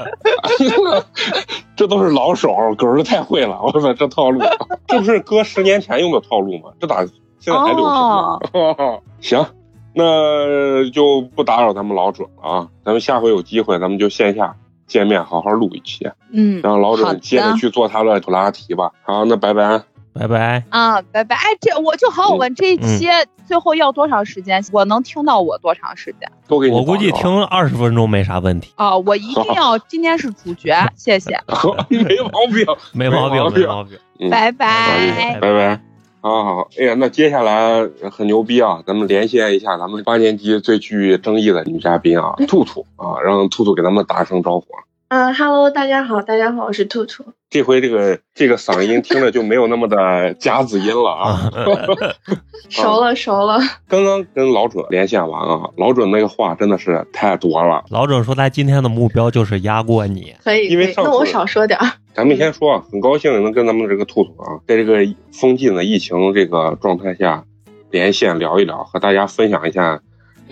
这都是老手，狗儿太会了，我操，这套路，这不是哥十年前用的套路吗？这咋现在还流行呢？行，那就不打扰咱们老准了啊，咱们下回有机会，咱们就线下见面，好好录一期，嗯，让老准接着去做他的普拉提吧。好，那拜拜。拜拜。啊，拜拜。哎，这我就好问这一期最后要多长时间？我能听到我多长时间？都给你我估计听二十分钟没啥问题，啊，我一定要今天是主角，谢谢 没毛病，没毛病，没毛病拜拜拜拜。好好好，哎呀，那接下来很牛逼啊！咱们连线一下咱们八年级最具争议的女嘉宾啊，兔兔啊，让兔兔给咱们打声招呼啊。嗯哈喽，大家好，大家好，我是兔兔。这回这个这个嗓音听着就没有那么的夹子音了啊。熟了，熟了。刚刚跟老准连线完啊，老准那个话真的是太多了。老准说他今天的目标就是压过你。可以，因为那我少说点儿。咱们先说啊，很高兴能跟咱们这个兔兔啊，在这个封禁的疫情这个状态下连线聊一聊，和大家分享一下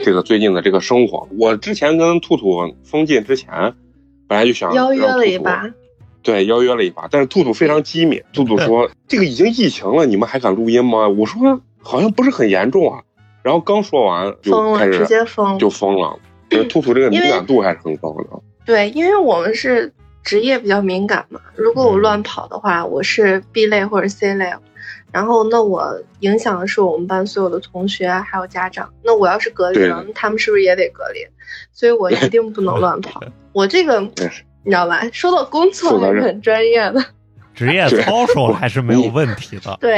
这个最近的这个生活。我之前跟兔兔封禁之前，本来就想邀约了一把，对，邀约了一把，但是兔兔非常机敏，兔兔说这个已经疫情了，你们还敢录音吗？我说好像不是很严重啊。然后刚说完就疯了，开始直接疯。就疯了。就是兔兔这个敏感度还是很高的。对，因为我们是职业比较敏感嘛，如果我乱跑的话，我是 B 类或者 C 类，然后那我影响的是我们班所有的同学还有家长。那我要是隔离了，他们是不是也得隔离？所以我一定不能乱跑。我这个你知道吧？说到工作还是很专业的。职业操守还是没有问题的。对，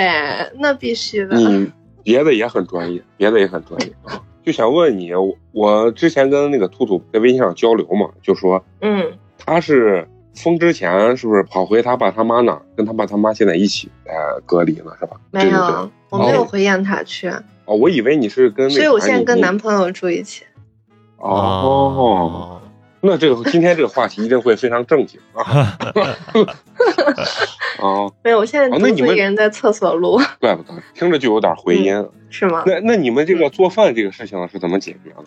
那必须的。你别的也很专业，别的也很专业啊。就想问你，我我之前跟那个兔兔在微信上交流嘛，就说嗯，他是封之前是不是跑回他爸他妈那儿，跟他爸他妈现在一起呃隔离了，是吧？没对对对有，我没有回雁塔去，哦，我以为你是跟，所以我现在跟男朋友住一起。哦，那这个今天这个话题一定会非常正经啊。哦，没有，我现在独自哦那你们一个人在厕所录，怪不得，听着就有点回音。是吗？那那你们这个做饭这个事情是怎么解决的？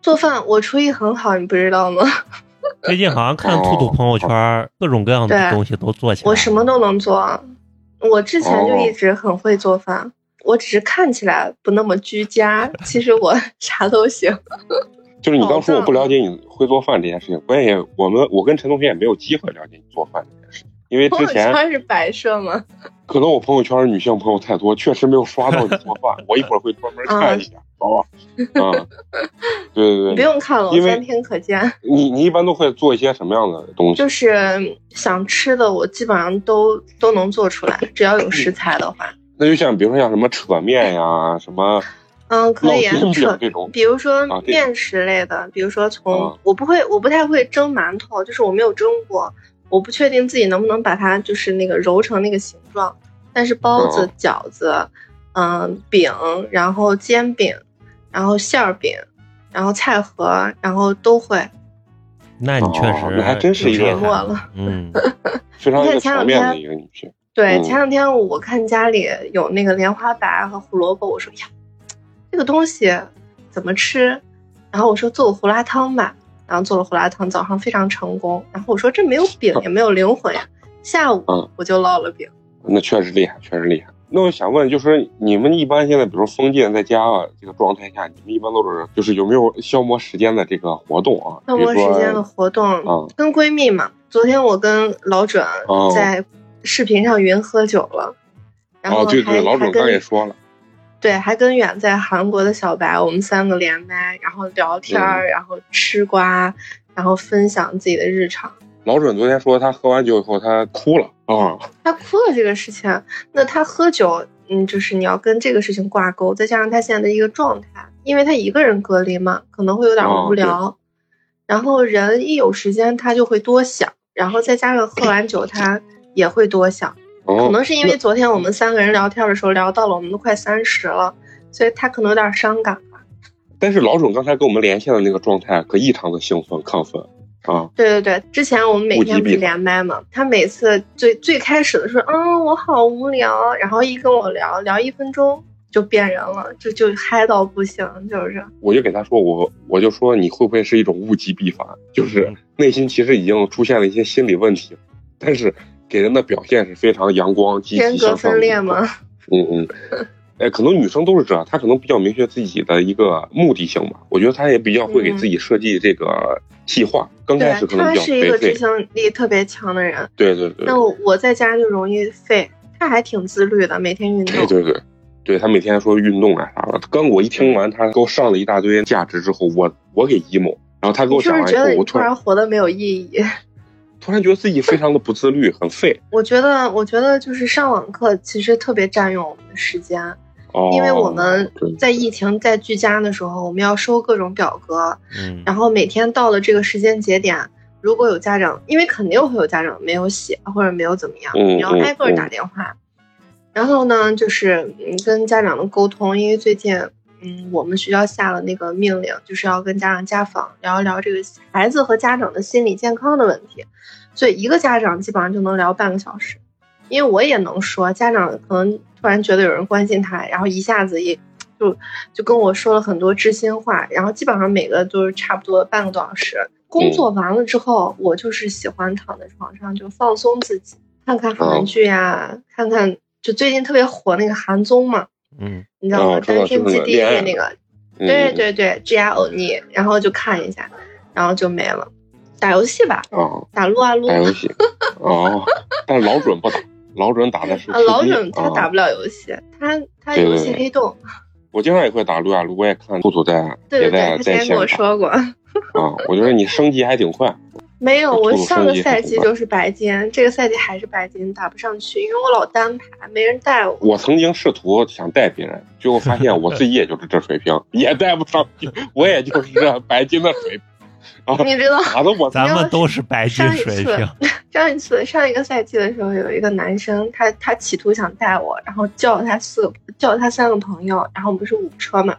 做饭我厨艺很好，你不知道吗？最近好像看兔兔朋友圈，各种各样的东西都做起来。我什么都能做，我之前哦就一直很会做饭，我只是看起来不那么居家，其实我 啥都行。就是你刚说我不了解你会做饭这件事情，关键也我们我跟陈同学也没有机会了解你做饭这件事情，因为朋友之前圈是摆设吗？可能我朋友圈女性朋友太多，确实没有刷到你做饭，我一会儿会专门看一下，好吧？嗯，对对对不，用看了，我因为三天可见。你你一般都会做一些什么样的东西？就是想吃的，我基本上都都能做出来，只要有食材的话。那就像比如说像什么扯面呀，什么嗯，可以烙煎饼扯这种 比如说面食类的，比如说从、啊我不会，我不太会蒸馒头，就是我没有蒸过，我不确定自己能不能把它就是那个揉成那个形状。但是包子、哦饺子，嗯、饼，然后煎饼，然后馅儿饼，然后菜盒，然后都会。那你确实哦那还真是一个沉默了嗯，非常一个你看前两全面的天一个女性。对，嗯前两天我看家里有那个莲花白和胡萝卜，我说呀，这个东西怎么吃？然后我说做个胡辣汤吧，然后做了胡辣汤，早上非常成功。然后我说这没有饼也没有灵魂呀，下午嗯我就烙了饼。那确实厉害，确实厉害。那我想问，就是你们一般现在，比如封建在家啊这个状态下，你们一般都是就是有没有消磨时间的这个活动啊？消磨时间的活动，嗯跟闺蜜嘛。昨天我跟老准哦在视频上云喝酒了，然后对对，老准刚跟也说了，对，还跟远在韩国的小白，我们三个连麦，然后聊天儿，然后吃瓜，然后分享自己的日常。老准昨天说他喝完酒以后他哭了啊，他哭了这个事情，那他喝酒，嗯，就是你要跟这个事情挂钩，再加上他现在的一个状态，因为他一个人隔离嘛，可能会有点哦无聊，然后人一有时间他就会多想，然后再加上喝完酒他也会多想，可哦，能是因为昨天我们三个人聊天的时候聊到了我们都快三十了，所以他可能有点伤感吧。但是老总刚才跟我们连线的那个状态可异常的兴奋亢奋啊，对对对，之前我们每天不是连麦嘛，他每次最最开始的时候，嗯，我好无聊，然后一跟我聊聊一分钟就变人了，就就嗨到不行，就是。我就给他说我我就说你会不会是一种物极必反，就是嗯。内心其实已经出现了一些心理问题，但是给人的表现是非常阳光积极人格向上的分裂吗？嗯嗯，哎，可能女生都是这样，她可能比较明确自己的一个目的性吧。我觉得她也比较会给自己设计这个计划。刚开始可能比较是一个执，行力特别强的人。对对对，那我我在家就容易废，她还挺自律的，每天运动。对对对，对她每天说运动啊啥的。刚我一听完她给我上了一大堆价值之后，我我给 emo，然后她给我讲完以后，觉得你突我突然然活得没有意义？突然觉得自己非常的不自律，很废。我觉得，我觉得就是上网课其实特别占用我们的时间，哦，因为我们在疫情在居家的时候，我们要收各种表格，嗯然后每天到了这个时间节点，如果有家长，因为肯定会有家长没有写或者没有怎么样，嗯你要挨个打电话。然后呢，就是嗯跟家长的沟通，因为最近嗯我们学校下了那个命令，就是要跟家长家访聊一聊这个孩子和家长的心理健康的问题，所以一个家长基本上就能聊半个小时。因为我也能说，家长可能突然觉得有人关心他，然后一下子也就就跟我说了很多知心话，然后基本上每个都是差不多半个多小时。工作完了之后，我就是喜欢躺在床上就放松自己，看看韩剧呀、看看就最近特别火那个韩综嘛，嗯你知道吗？哦知道单身基地是那个对对对，G R O N，然后就看一下，然后就没了。打游戏吧，哦，打撸啊撸。打游戏 哦，但是老准不打，老准打的是啊，老准他打啊不了游戏，他他游戏对黑洞。我经常也会打撸啊撸，我也看兔兔在也对对对，在在他之前跟我说过。啊，我觉得你升级还挺快。没有，我上个赛季就是白金，这个赛季还是白金，打不上去，因为我老单排，没人带我。我曾经试图想带别人，最后发现我自己也就是这水平，也带不上去，我也就是这白金的水平。啊，你知道，打的我咱们都是白金上一次水平，上一次上一个赛季的时候，有一个男生，他他企图想带我，然后叫了他四个，叫了他三个朋友，然后我们是五车嘛。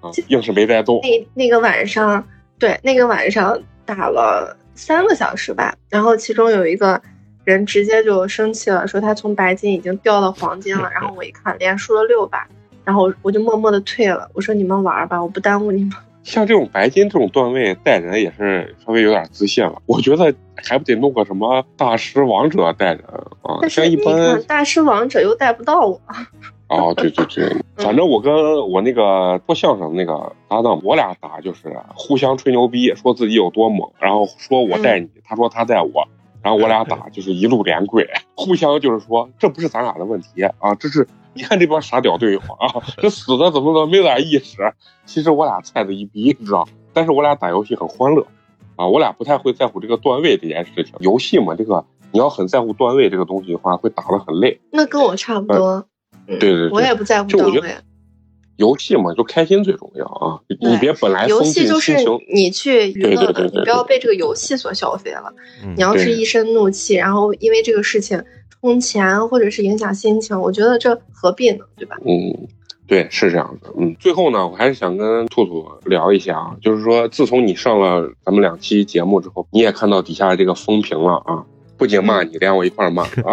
啊硬是没带动。那那个晚上，对，那个晚上打了三个小时吧，然后其中有一个人直接就生气了，说他从白金已经掉到黄金了，然后我一看连输了六把，然后我我就默默的退了，我说你们玩吧，我不耽误你们。像这种白金这种段位带人也是稍微有点自信了，我觉得还不得弄个什么大师王者带人啊？像一般大师王者又带不到我，哦，对对对，反正我跟我那个说相声那个搭档，我俩打就是互相吹牛逼，说自己有多猛，然后说我带你，他说他带我，然后我俩打就是一路连跪，互相就是说这不是咱俩的问题啊，这是你看这帮傻屌队友啊，这死的怎么怎么没点意识，其实我俩菜的一逼，你知道，但是我俩打游戏很欢乐啊，我俩不太会在乎这个段位这件事情，游戏嘛，这个你要很在乎段位这个东西的话，会打得很累。那跟我差不多。嗯，对对对我也不在乎段位就我觉得。游戏嘛，就开心最重要啊！你别本来游戏就是心情，你去娱乐的，对对对对你不要被这个游戏所消费了。嗯你要是一身怒气，然后因为这个事情充钱或者是影响心情，我觉得这何必呢？对吧？嗯，对，是这样的。嗯，最后呢，我还是想跟兔兔聊一下啊，就是说，自从你上了咱们两期节目之后，你也看到底下这个风评了啊，不仅骂你，连我一块儿骂啊，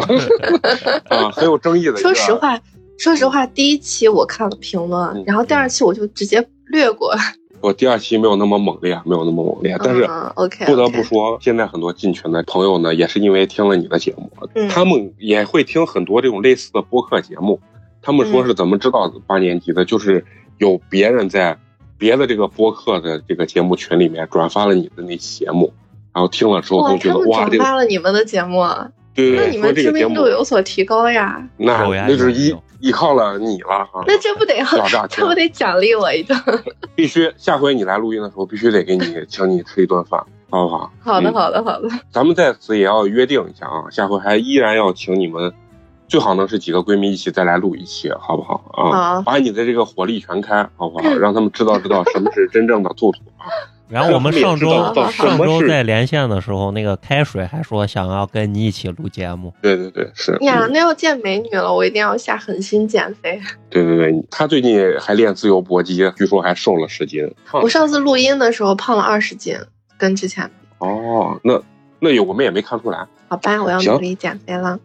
啊，很有争议的一个。说实话，说实话，第一期我看了评论，嗯然后第二期我就直接略过。我第二期没有那么猛烈，没有那么猛烈，但是嗯，OK，不得不说，现在很多进群的朋友呢，也是因为听了你的节目，嗯他们也会听很多这种类似的播客节目。他们说是怎么知道八年级的，就是有别人在别的这个播客的这个节目群里面转发了你的那期节目，然后听了之后哇，都觉得哇，转发了你们的节目，啊对对对，那你们知名度有所提高呀。那那是依有有依靠了你了啊！那这不得要小炸 这不得奖励我一顿？必须下回你来录音的时候，必须得给你请你吃一顿饭，好不好？好的，嗯好的，好的。咱们在此也要约定一下啊，下回还依然要请你们，最好能是几个闺蜜一起再来录一期，好不好啊？好把你的这个火力全开，好不好？让他们知道知道什么是真正的兔兔啊！然后我们上周上周在连线的时候，那个开水还说想要跟你一起录节目，对对对，是，呀，嗯那要见美女了，我一定要下狠心减肥。对对对，他最近还练自由搏击，据说还瘦了十斤。我上次录音的时候胖了二十斤，跟之前。哦，那那有我们也没看出来。好吧，我要努力减肥了。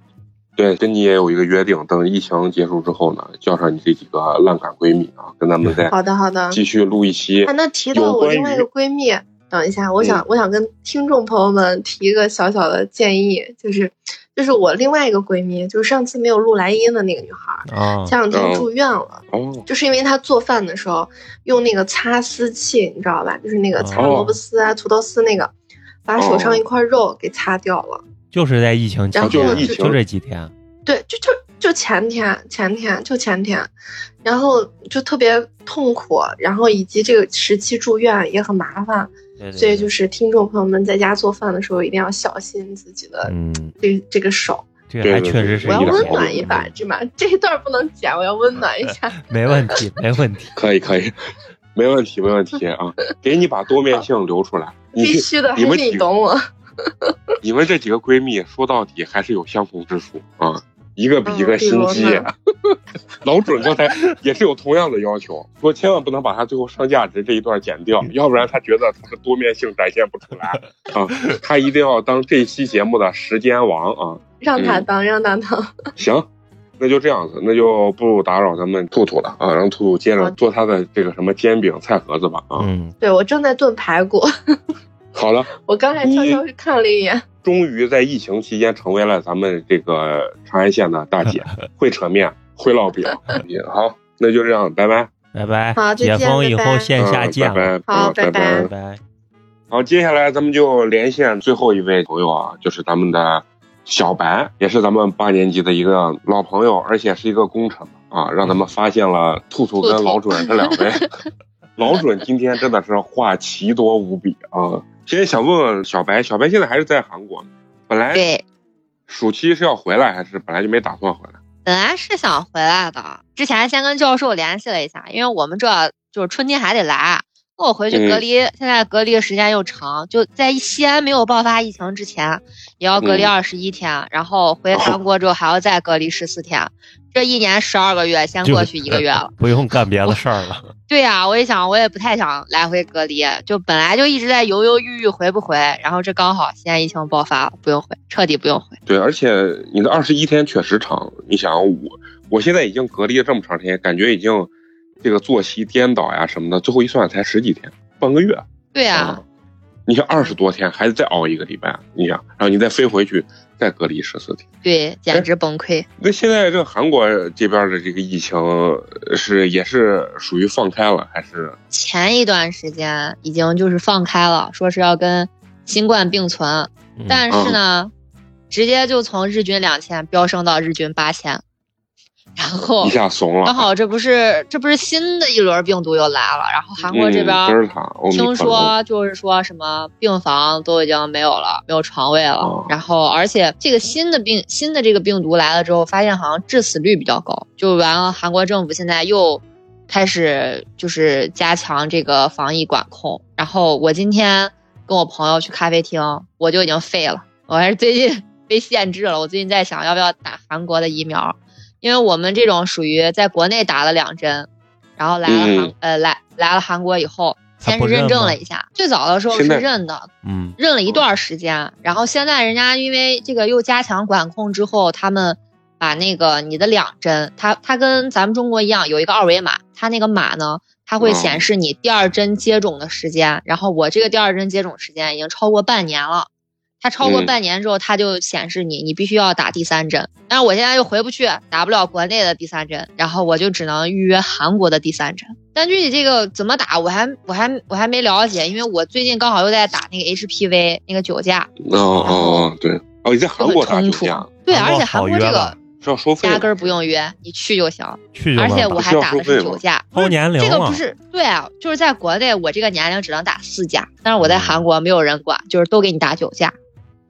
对，跟你也有一个约定，等疫情结束之后呢，叫上你这几个烂杆闺蜜啊，跟咱们再好的，好的。继续录一期啊，那提到我另外一个闺蜜，等一下，我想、嗯我想跟听众朋友们提一个小小的建议，就是就是我另外一个闺蜜，就是上次没有录来音的那个女孩，啊，前两天嗯住院了。哦就是因为她做饭的时候用那个擦丝器，你知道吧？就是那个擦哦萝卜丝啊、土豆丝那个，把手上哦一块肉给擦掉了。就是在疫情期然后间，就是疫情就这几天，对，就就就前天，前天就前天，然后就特别痛苦，然后以及这个时期住院也很麻烦，对对所以就是听众朋友们在家做饭的时候一定要小心自己的嗯，这这个手。这个还确实是我要温暖一把，这把这一段不能剪，我要温暖一下。没问题，没问题。可以可以，没问题没问题啊！给你把多面性留出来。必须的，还是你懂我。你们这几个闺蜜说到底还是有相同之处啊，一个比一个心机。老准刚才也是有同样的要求，说千万不能把他最后上价值这一段剪掉，要不然他觉得他的多面性展现不出来 啊。他一定要当这期节目的时间王啊。让他当，让他当。行，那就这样子，那就不打扰咱们兔兔了啊，让兔兔接着做他的这个什么煎饼菜盒子吧啊。嗯，对我正在炖排骨，好了，我刚才悄悄去看了一眼。终于在疫情期间成为了咱们这个长安县的大姐，会扯面，会烙饼。好，那就这样，拜拜。拜拜。好解封以后线下嗯见了，拜拜，好嗯拜拜拜拜拜。好，接下来咱们就连线最后一位朋友啊，就是咱们的小白，也是咱们八年级的一个老朋友，而且是一个功臣啊，让咱们发现了兔兔跟老准这两位。老准今天真的是话奇多无比啊！先想问问小白，小白现在还是在韩国呢？本来对，暑期是要回来，还是本来就没打算回来？本来是想回来的，之前先跟教授联系了一下，因为我们这就是春天还得来，那我回去隔离，现在隔离的时间又长，就在西安没有爆发疫情之前，也要隔离嗯二十一天，然后回韩国之后还要再隔离十四天，这一年十二个月，先过去一个月了。不用干别的事儿了。对呀、我一想，我也不太想来回隔离，就本来就一直在犹犹豫豫回不回，然后这刚好现在疫情爆发了，不用回，彻底不用回。对，而且你的二十一天确实长。你想，我我现在已经隔离了这么长时间，感觉已经这个作息颠倒呀什么的，最后一算才十几天，半个月。对呀、啊你想二十多天，还得再熬一个礼拜，你想，然后你再飞回去，再隔离十四天。对，简直崩溃。那现在这韩国这边的这个疫情呃是也是属于放开了，还是前一段时间已经就是放开了，说是要跟新冠并存，嗯但是呢，直接就从日均两千飙升到日均八千，然后一下怂了？刚好这不是这不是新的一轮病毒又来了，然后韩国这边听说就是说什么病房都已经没有了，没有床位了。哦然后而且这个新的病新的这个病毒来了之后，发现好像致死率比较高。就完了，韩国政府现在又开始就是加强这个防疫管控。然后我今天跟我朋友去咖啡厅，我就已经废了。我还是最近 被限制了。我最近在想要不要打韩国的疫苗，因为我们这种属于在国内打了两针，然后来了韩、嗯呃来来了韩国以后，先是认证了一下。最早的时候是认的，嗯认了一段时间，然后现在人家因为这个又加强管控之后，他们把那个你的两针，它它跟咱们中国一样有一个二维码，它那个码呢，它会哦显示你第二针接种的时间，然后我这个第二针接种时间已经超过半年了。它超过嗯半年之后，它就显示你，你必须要打第三针。但是我现在又回不去，打不了国内的第三针，然后我就只能预约韩国的第三针。但具体这个怎么打，我还我还我还没了解，因为我最近刚好又在打那个 HPV 那个酒驾。哦哦哦，对，哦，你在韩国打酒就很冲驾对，韩国而且韩国这个是要收费的，压根儿不用约，你去就行。去就而且能打我还打的是九价，超年龄了这个不是对啊，就是在国内我这个年龄只能打四价，但是我在嗯韩国没有人管，就是都给你打九价，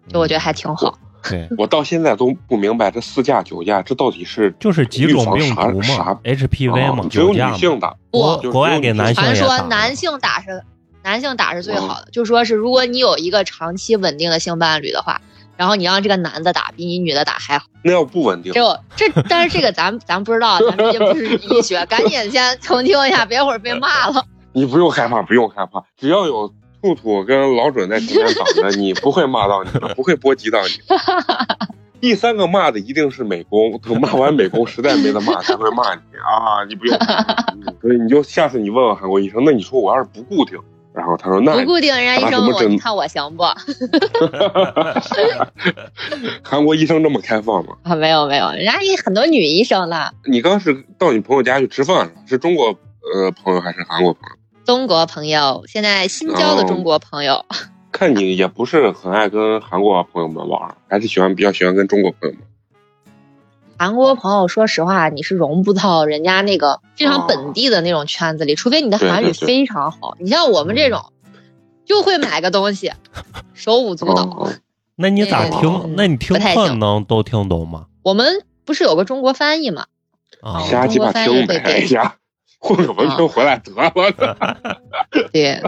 就我觉得还挺好。对，我到现在都不明白这四价九价这到底是就是几种病毒啥嘛，HPV 嘛啊，只有。女性打，国就是国外给男性说男性打是男性打是最好的，就说是如果你有一个长期稳定的性伴侣的话，然后你让这个男的打比你女的打还好。那要不稳定，这这，但是这个咱咱不知道，咱们也不是医学，赶紧先澄清一下，别会儿被骂了。你不用害怕，不用害怕，只要有兔兔跟老准在前面 挡着，你不会骂到你的，不会波及到你。第三个骂的一定是美工，等骂完美工实在没得骂才会骂你啊！你不用，嗯 所以你就下次你问问韩国医生，那你说我要是不固定，然后他说那不固定，人家医生问我，你看我行不？韩国医生这么开放吗？啊，没有没有，人家一很多女医生了，你刚是到你朋友家去吃饭是？是中国呃朋友还是韩国朋友？中国朋友，现在新交的中国朋友，看你也不是很爱跟韩国朋友们玩，还是喜欢比较喜欢跟中国朋友们。韩国朋友，说实话，你是融不到人家那个非常哦本地的那种圈子里，除非你的韩语对对对非常好。你像我们这种，就会买个东西，手舞足蹈。哦那你咋对听？那你听不太课能都听懂吗？我们不是有个中国翻译吗？啊，瞎鸡巴听呗，哎呀，混个文凭回来得了。对，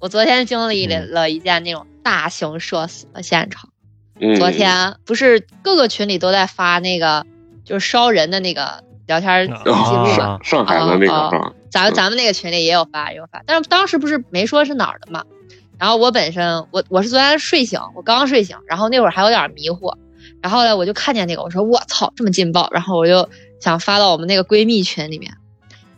我昨天经历了了一件那种大型社死的现场。嗯昨天不是各个群里都在发那个就是烧人的那个聊天记录啊嘛，上上海的那个？咱咱们那个群里也有发，也有发，但是当时不是没说是哪儿的嘛。然后我本身我我是昨天睡醒，我刚睡醒，然后那会儿还有点迷糊，然后呢我就看见那个，我说我操这么劲爆，然后我就想发到我们那个闺蜜群里面，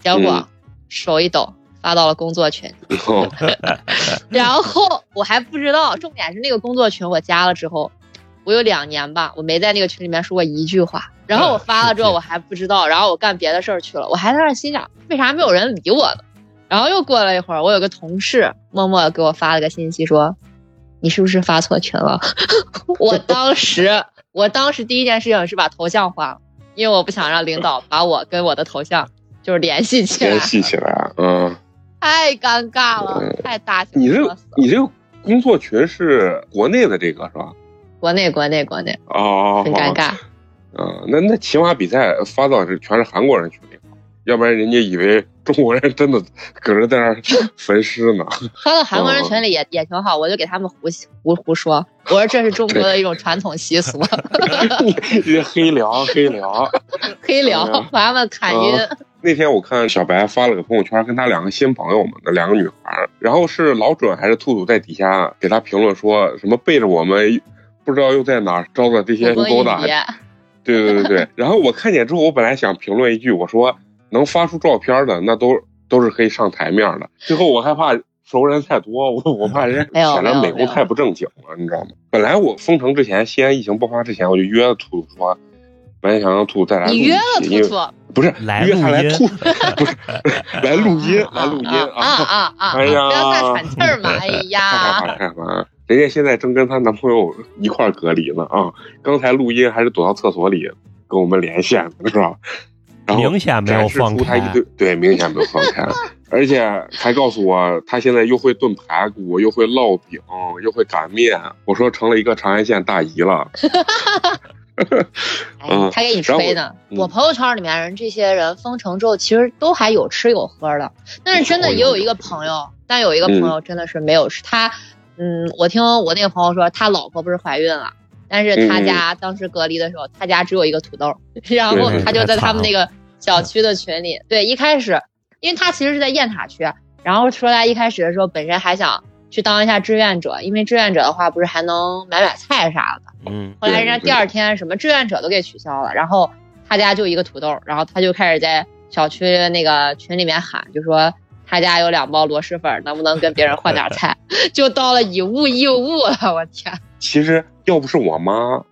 结果嗯手一抖发到了工作群，哦 然后我还不知道，重点是那个工作群我加了之后，我有两年吧，我没在那个群里面说过一句话。然后我发了之后，我还不知道，然后我干别的事儿去了，我还在那儿心想，为啥没有人理我呢？然后又过了一会儿，我有个同事默默地给我发了个信息说，你是不是发错群了？我当时，我当时第一件事情是把头像换了，因为我不想让领导把我跟我的头像就是联系起来。联，系起来，嗯，太尴尬了，太大型你这你这个工作群是国内的这个是吧？国内国内国内。哦，很尴尬。嗯，那那骑马比赛发到是全是韩国人群里，要不然人家以为中国人真的搁这在那儿焚尸呢。发到韩国人群里也、也挺好，我就给他们胡胡胡说，我说这是中国的一种传统习俗，你这黑聊黑聊。黑聊 哎呀把他们砍晕。啊那天我看小白发了个朋友圈，跟他两个新朋友们的两个女孩，然后是老准还是兔兔在底下给他评论说什么背着我们，不知道又在哪儿招的这些不勾搭对对对对。然后我看见之后，我本来想评论一句，我说能发出照片的那都都是可以上台面的。最后我害怕熟人太多，我我怕人家显得美工太不正经了，你知道吗？本来我封城之前，西安疫情爆发之前，我就约了兔兔说，本来想让兔兔再来录一你约了兔兔不是来约他录音来吐，不是 来录音，来录音啊啊啊啊！哎呀不要太喘气儿嘛！哎太害呀，怕太害怕！人家现在正跟她男朋友一块儿隔离呢啊！刚才录音还是躲到厕所里跟我们连线的是吧？然后明显没有展示放开一。堆，对，明显没有放开，而且还告诉我他现在又会炖排骨，又会烙饼，又会擀面。我说成了一个长安县大姨了。哎，他给你吹呢。嗯。我朋友圈里面人这些人封城之后，其实都还有吃有喝的，但是真的也有一个朋友，但有一个朋友真的是没有吃。他，嗯，我听我那个朋友说，他老婆不是怀孕了，但是他家当时隔离的时候，他家只有一个土豆，然后他就在他们那个小区的群里，对，一开始，因为他其实是在雁塔区，然后说他一开始的时候本身还想去当一下志愿者，因为志愿者的话不是还能买买菜啥的。嗯，后来人家第二天什么志愿者都给取消了，然后他家就一个土豆，然后他就开始在小区那个群里面喊，就说他家有两包螺蛳粉，能不能跟别人换点菜？就到了以物易物了，我天！其实要不是我妈，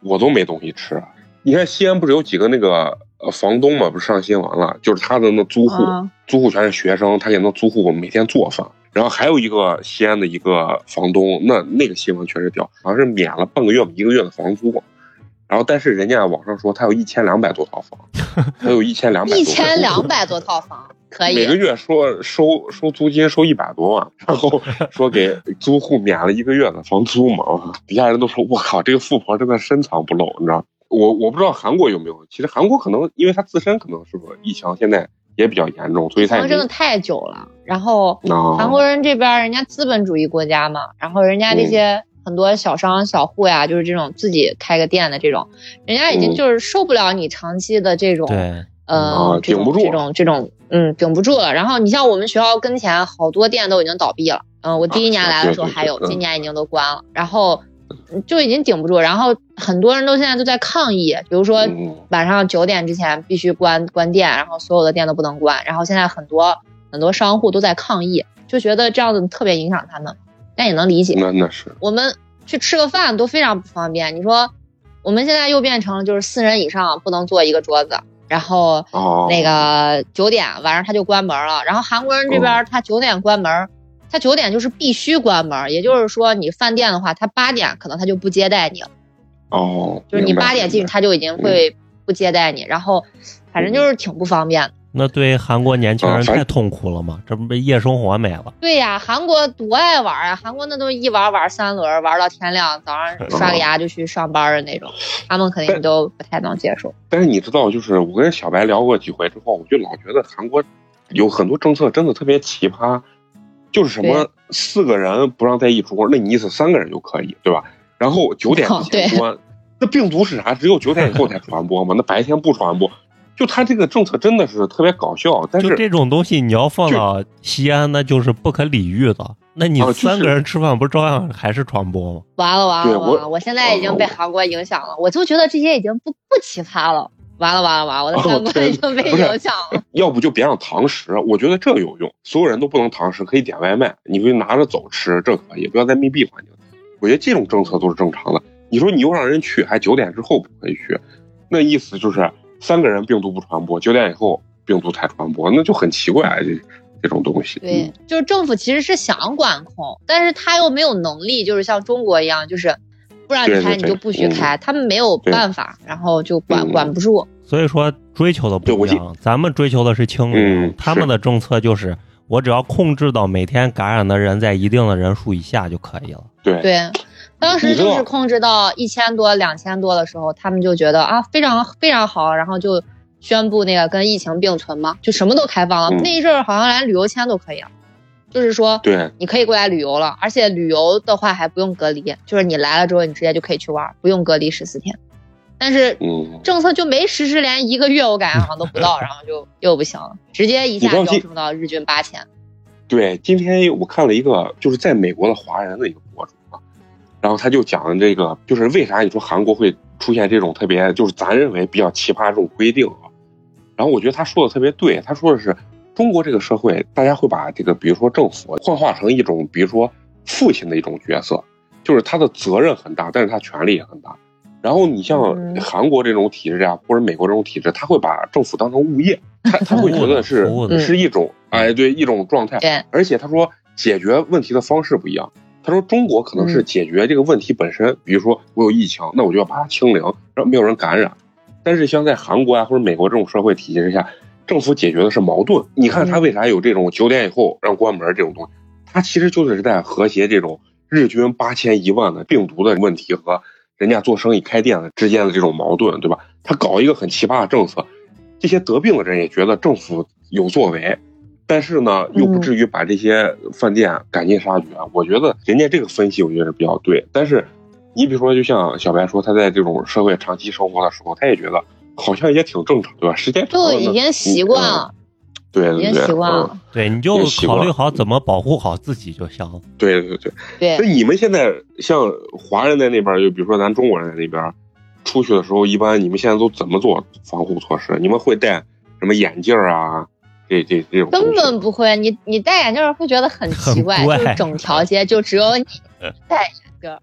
我都没东西吃。你看西安不是有几个那个呃房东嘛，不是上新闻了，就是他的那租户，嗯租户全是学生，他给那租户每天做饭。然后还有一个西安的一个房东，那那个新闻确实屌，好像是免了半个月一个月的房租。然后但是人家网上说他有一千两百多套房，他有一千两百一千两百多套房可以每个，月说收收租金收一百多万，然后说给租户免了一个月的房租嘛，底下人都说我靠，这个富婆真的深藏不露，你知道？我我不知道韩国有没有，其实韩国可能因为他自身可能是不是疫情现在也比较严重，所以它真的太久了。然后啊韩国人这边人家资本主义国家嘛，然后人家那些很多小商小户呀，就是这种自己开个店的这种，人家已经嗯。就是受不了你长期的这种对，呃啊，这种顶不住。这种这种，嗯，顶不住了。然后你像我们学校跟前好多店都已经倒闭了，嗯，我第一年来的时候还有，嗯。今年已经都关了，然后嗯就已经顶不住。然后很多人都现在都在抗议，比如说嗯晚上九点之前必须关关店，然后所有的店都不能关。然后现在很多很多商户都在抗议，就觉得这样子特别影响他们，但也能理解。那那是我们去吃个饭都非常不方便。你说我们现在又变成了就是四人以上不能坐一个桌子，然后哦那个九点晚上他就关门了。然后韩国人这边他九点关门，他九点就是必须关门，也就是说你饭店的话，他八点可能他就不接待你了，哦，就是你八点进去他就已经会不接待你，然后反正就是挺不方便的。那对韩国年轻人太痛苦了嘛，这不被夜生活没了？对呀，韩国多爱玩啊！韩国那都一玩玩三轮，玩到天亮，早上刷个牙就去上班的那种，他们肯定都不太能接受。但是你知道，就是我跟小白聊过几回之后，我就老觉得韩国有很多政策真的特别奇葩，就是什么四个人不让在一桌，那你意思三个人就可以，对吧？然后九点之前对关，那病毒是啥？只有九点以后才传播吗？那白天不传播？就他这个政策真的是特别搞笑，但就是这种东西，你要放到西安，那就是不可理喻的。那你三个人吃饭，不是照样还是传播吗？完了完对我了完了！我现在已经被韩国影响了，我就觉得这些已经不不奇葩了。完了完了完了，我的哦三观对已经被影响了。要不就别让堂食，我觉得这有用。所有人都不能堂食，可以点外卖，你可以拿着走吃，这可以，不要在密闭环境。我觉得这种政策都是正常的。你说你又让人去，还九点之后不可以去，那意思就是三个人病毒不传播，九点以后病毒才传播，那就很奇怪这这种东西。对，就是政府其实是想管控，但是他又没有能力，就是像中国一样，就是不让你开你就不许开，他们没有办法，然后就管嗯。管不住。所以说追求的不一样，咱们追求的是清零，嗯他们的政策就是我只要控制到每天感染的人在一定的人数以下就可以了。对。对，当时就是控制到一千多、两千多的时候，他们就觉得啊非常非常好，然后就宣布那个跟疫情并存嘛，就什么都开放了。嗯那一阵儿好像连旅游签都可以了，就是说对你可以过来旅游了，而且旅游的话还不用隔离，就是你来了之后你直接就可以去玩，不用隔离十四天。但是嗯，政策就没实施，连一个月我感觉好像都不到，然后就又不行了，直接一下飙升到日均八千。对，今天我看了一个就是在美国的华人的一个博主啊，然后他就讲这个，就是为啥你说韩国会出现这种特别，就是咱认为比较奇葩这种规定啊。然后我觉得他说的特别对，他说的是中国这个社会，大家会把这个比如说政府幻化成一种，比如说父亲的一种角色，就是他的责任很大，但是他权力也很大。然后你像嗯韩国这种体制啊，或者美国这种体制，他会把政府当成物业，他他会觉得是是一种哎对一种状态。对，而且他说解决问题的方式不一样。他说中国可能是解决这个问题本身，比如说我有疫情，那我就要把它清零，让没有人感染。但是像在韩国啊或者美国这种社会体系之下，政府解决的是矛盾。你看他为啥有这种九点以后让关门这种东西？他其实就是在和谐这种日均八千一万的病毒的问题和人家做生意开店的之间的这种矛盾，对吧？他搞一个很奇葩的政策，这些得病的人也觉得政府有作为，但是呢，又不至于把这些饭店赶尽杀绝。我觉得人家这个分析，我觉得是比较对。但是，你比如说，就像小白说，他在这种社会长期生活的时候，他也觉得好像也挺正常，对吧？时间长了就已经习惯。嗯了，对对对，已经习惯嗯了。对，你就也习惯考虑好怎么保护好自己就行了。对对对。对那，你们现在像华人在那边，就比如说咱中国人在那边，出去的时候，一般你们现在都怎么做防护措施？你们会戴什么眼镜啊？这这这种根本不会。你你戴眼镜会觉得很奇怪，怪就是整条街就只有你戴眼镜，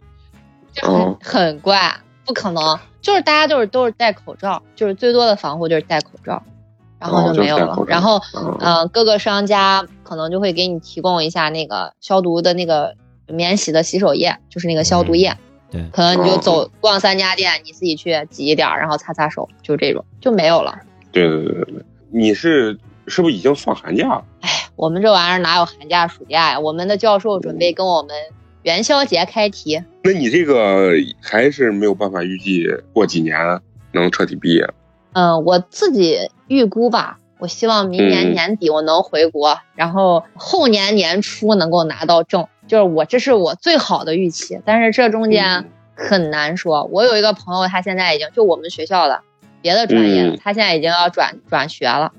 就很、嗯很怪，不可能。就是大家就是都是戴口罩，就是最多的防护就是戴口罩，然后哦就没有了。然后嗯呃，各个商家可能就会给你提供一下那个消毒的那个免洗的洗手液，就是那个消毒液。对，可能你就哦走逛三家店，你自己去挤一点儿，然后擦擦手，就这种就没有了。对对对对对，你是是不是已经放寒假了？哎我们这玩意儿哪有寒假暑假呀？我们的教授准备跟我们元宵节开题，那你这个还是没有办法预计过几年能彻底毕业。嗯，我自己预估吧，我希望明年嗯年底我能回国，然后后年年初能够拿到证，就是我这是我最好的预期。但是这中间嗯很难说。我有一个朋友，他现在已经就我们学校的别的专业的，嗯他现在已经要转转学了，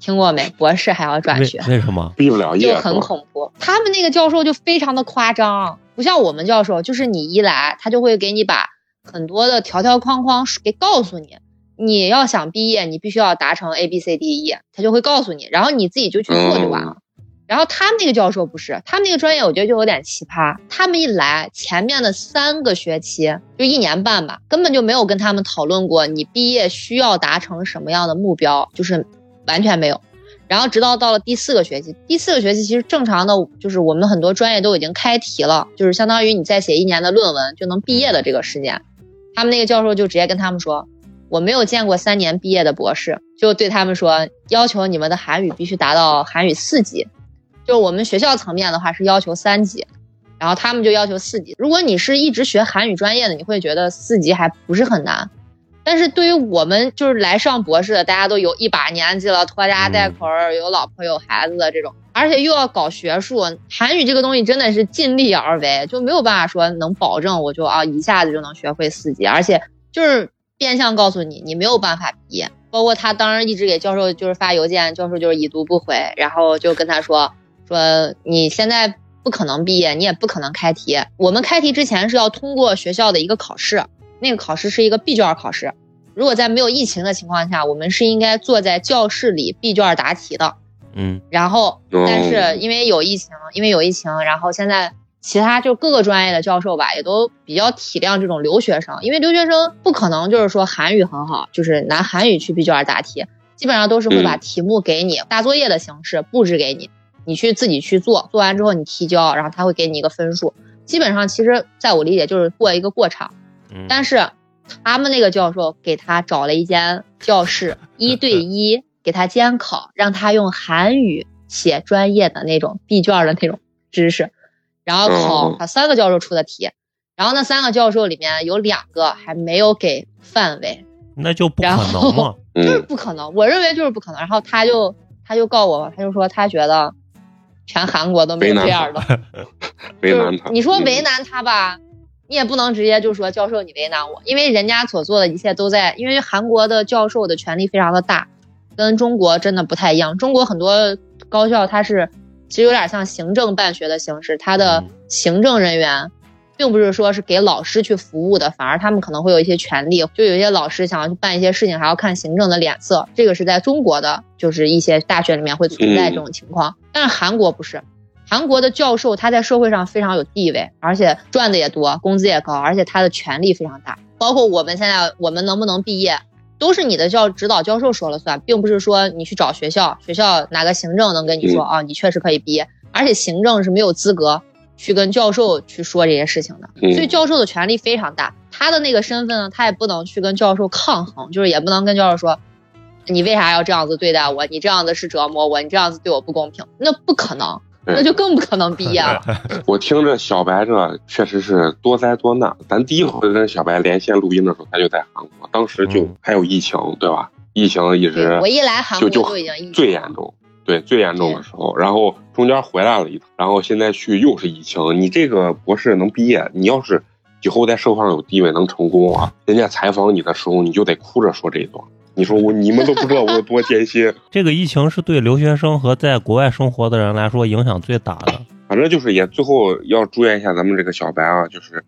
听过没？博士还要转学。为什么？毕不了业就很恐怖。他们那个教授就非常的夸张，不像我们教授，就是你一来，他就会给你把很多的条条框框给告诉你。你要想毕业，你必须要达成 A B C D E，他就会告诉你，然后你自己就去做就完了。然后他们那个教授不是，他们那个专业我觉得就有点奇葩。他们一来，前面的三个学期就一年半吧，根本就没有跟他们讨论过你毕业需要达成什么样的目标，就是完全没有。然后直到到了第四个学期，第四个学期其实正常的就是我们很多专业都已经开题了，就是相当于你再写一年的论文就能毕业的这个时间。他们那个教授就直接跟他们说，我没有见过三年毕业的博士，就对他们说，要求你们的韩语必须达到韩语四级，就我们学校层面的话是要求三级，然后他们就要求四级。如果你是一直学韩语专业的，你会觉得四级还不是很难。但是对于我们就是来上博士的，大家都有一把年纪了，拖家带口儿，有老婆有孩子的这种，而且又要搞学术，韩语这个东西真的是尽力而为，就没有办法说能保证我就啊一下子就能学会四级，而且就是变相告诉你，你没有办法毕业。包括他当时一直给教授就是发邮件，教授就是已读不回，然后就跟他说说你现在不可能毕业，你也不可能开题。我们开题之前是要通过学校的一个考试。那个考试是一个闭卷考试，如果在没有疫情的情况下，我们是应该坐在教室里闭卷答题的。嗯，然后，但是因为有疫情，因为有疫情，然后现在其他就各个专业的教授吧，也都比较体谅这种留学生，因为留学生不可能就是说韩语很好，就是拿韩语去闭卷答题，基本上都是会把题目给你大作业的形式布置给你，你去自己去做，做完之后你提交，然后他会给你一个分数。基本上其实在我理解就是过一个过场。但是，他们那个教授给他找了一间教室，一对一给他监考，让他用韩语写专业的那种闭卷的那种知识，然后考他三个教授出的题，然后那三个教授里面有两个还没有给范围，那就不可能嘛，就是不可能，我认为就是不可能。然后他就他就告我，他就说他觉得全韩国都没有这样的，为难他，你说为难他吧。你也不能直接就说教授你为难我，因为人家所做的一切都在，因为韩国的教授的权力非常的大，跟中国真的不太一样。中国很多高校它是其实有点像行政办学的形式，它的行政人员并不是说是给老师去服务的，反而他们可能会有一些权利，就有些老师想要去办一些事情，还要看行政的脸色。这个是在中国的，就是一些大学里面会存在这种情况，但是韩国不是。韩国的教授他在社会上非常有地位，而且赚的也多，工资也高，而且他的权力非常大。包括我们现在我们能不能毕业，都是你的教指导教授说了算，并不是说你去找学校，学校哪个行政能跟你说啊，你确实可以毕业。而且行政是没有资格去跟教授去说这些事情的，所以教授的权力非常大。他的那个身份呢，他也不能去跟教授抗衡，就是也不能跟教授说，你为啥要这样子对待我？你这样子是折磨我，你这样子对我不公平，那不可能。那就更不可能毕业了。我听着小白这确实是多灾多难。咱第一回跟小白连线录音的时候，他就在韩国，当时就还有疫情，对吧？疫情一直我一来韩国就已经最严重，对最严重的时候，然后中间回来了一趟，然后现在去又是疫情。你这个博士能毕业，你要是以后在社会上有地位能成功啊，人家采访你的时候，你就得哭着说这一段。你说我，你们都不知道我有多艰辛。这个疫情是对留学生和在国外生活的人来说影响最大的。反正就是也最后要祝愿一下咱们这个小白啊，就是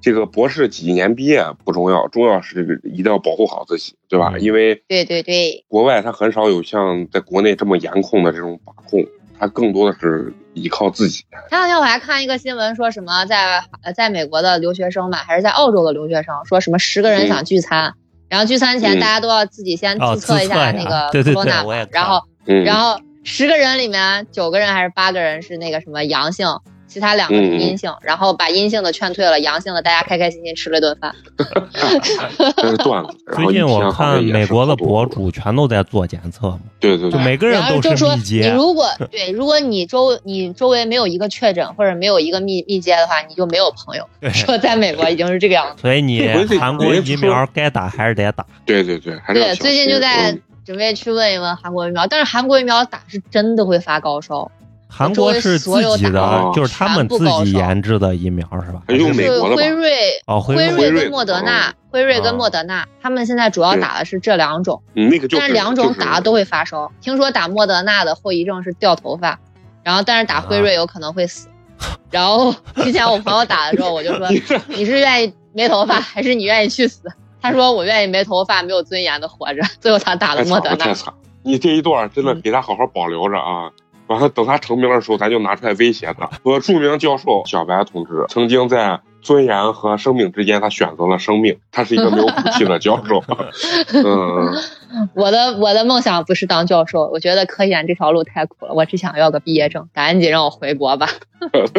这个博士几年毕业不重要，重要是这个一定要保护好自己，对吧？因为对对对，国外他很少有像在国内这么严控的这种把控，他更多的是依靠自己。前两天我还看一个新闻，说什么在在美国的留学生吧，还是在澳洲的留学生，说什么十个人想聚餐。然后聚餐前，大家都要自己先自测一下那个 corona，然后，然后十个人里面九个人还是八个人是那个什么阳性。其他两个是阴性，然后把阴性的劝退了，阳性的大家开开心心吃了顿饭。这是段子。最近我看美国的博主全都在做检测嘛，对对，就每个人都是密接。你如果对，如果你周你周围没有一个确诊或者没有一个密密接的话，你就没有朋友。说在美国已经是这个样子。所以你韩国疫苗该打还是得打。对对对，对，最近就在准备去问一问韩国疫苗，但是韩国疫苗打是真的会发高烧。韩国是自己的，就是他们自己研制的疫苗是吧？用美国的辉瑞哦，辉瑞跟莫德纳，辉瑞跟莫德纳，他们现在主要打的是这两种。那个但是两种打都会发烧。听说打莫德纳的后遗症是掉头发，然后但是打辉瑞有可能会死。然后之前我朋友打的时候，我就说你是愿意没头发，还是你愿意去死？他说我愿意没头发、没有尊严的活着。最后他打了莫德纳。你这一段真的给他好好保留着啊！完了，等他成名的时候，咱就拿出来威胁他。说著名教授小白同志曾经在尊严和生命之间，他选择了生命。他是一个没有骨气的教授。嗯，我的我的梦想不是当教授，我觉得科研这条路太苦了，我只想要个毕业证，赶紧让我回国吧。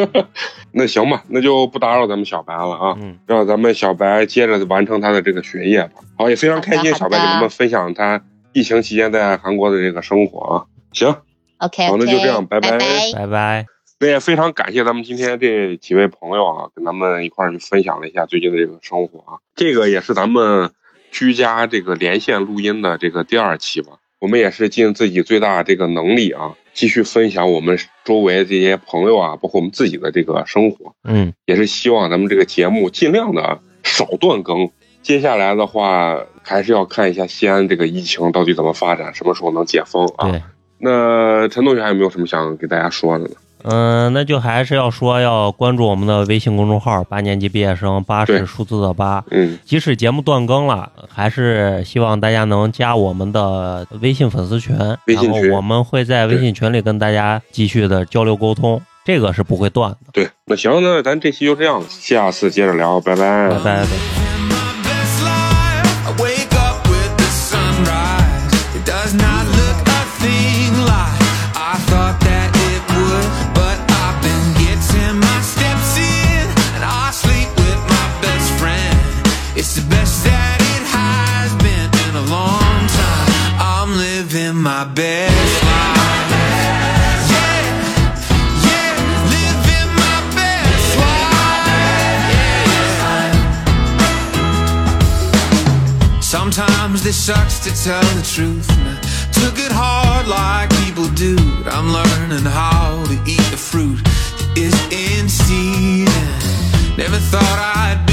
那行吧，那就不打扰咱们小白了啊，嗯，让咱们小白接着完成他的这个学业吧。好，也非常开心，小白给咱们分享他疫情期间在韩国的这个生活啊。行，OK，好那就这样拜拜拜拜。那也非常感谢咱们今天这几位朋友啊，跟咱们一块儿去分享了一下最近的这个生活啊。这个也是咱们居家这个连线录音的这个第二期吧。我们也是尽自己最大这个能力啊，继续分享我们周围这些朋友啊，包括我们自己的这个生活。嗯，也是希望咱们这个节目尽量的少断更。接下来的话，还是要看一下西安这个疫情到底怎么发展，什么时候能解封啊？对。那陈同学还有没有什么想给大家说的呢？嗯，那就还是要说要关注我们的微信公众号“八年级毕业生”，八是数字的八。嗯，即使节目断更了，还是希望大家能加我们的微信粉丝群，微信群然后我们会在微信群里跟大家继续的交流沟通，这个是不会断的。对，那行，那咱这期就这样，下次接着聊，拜拜拜拜。My best life. Yeah, yeah, living my best life. Sometimes this sucks to tell the truth. And I took it hard like people do. But I'm learning how to eat the fruit that is in season. Never thought I'd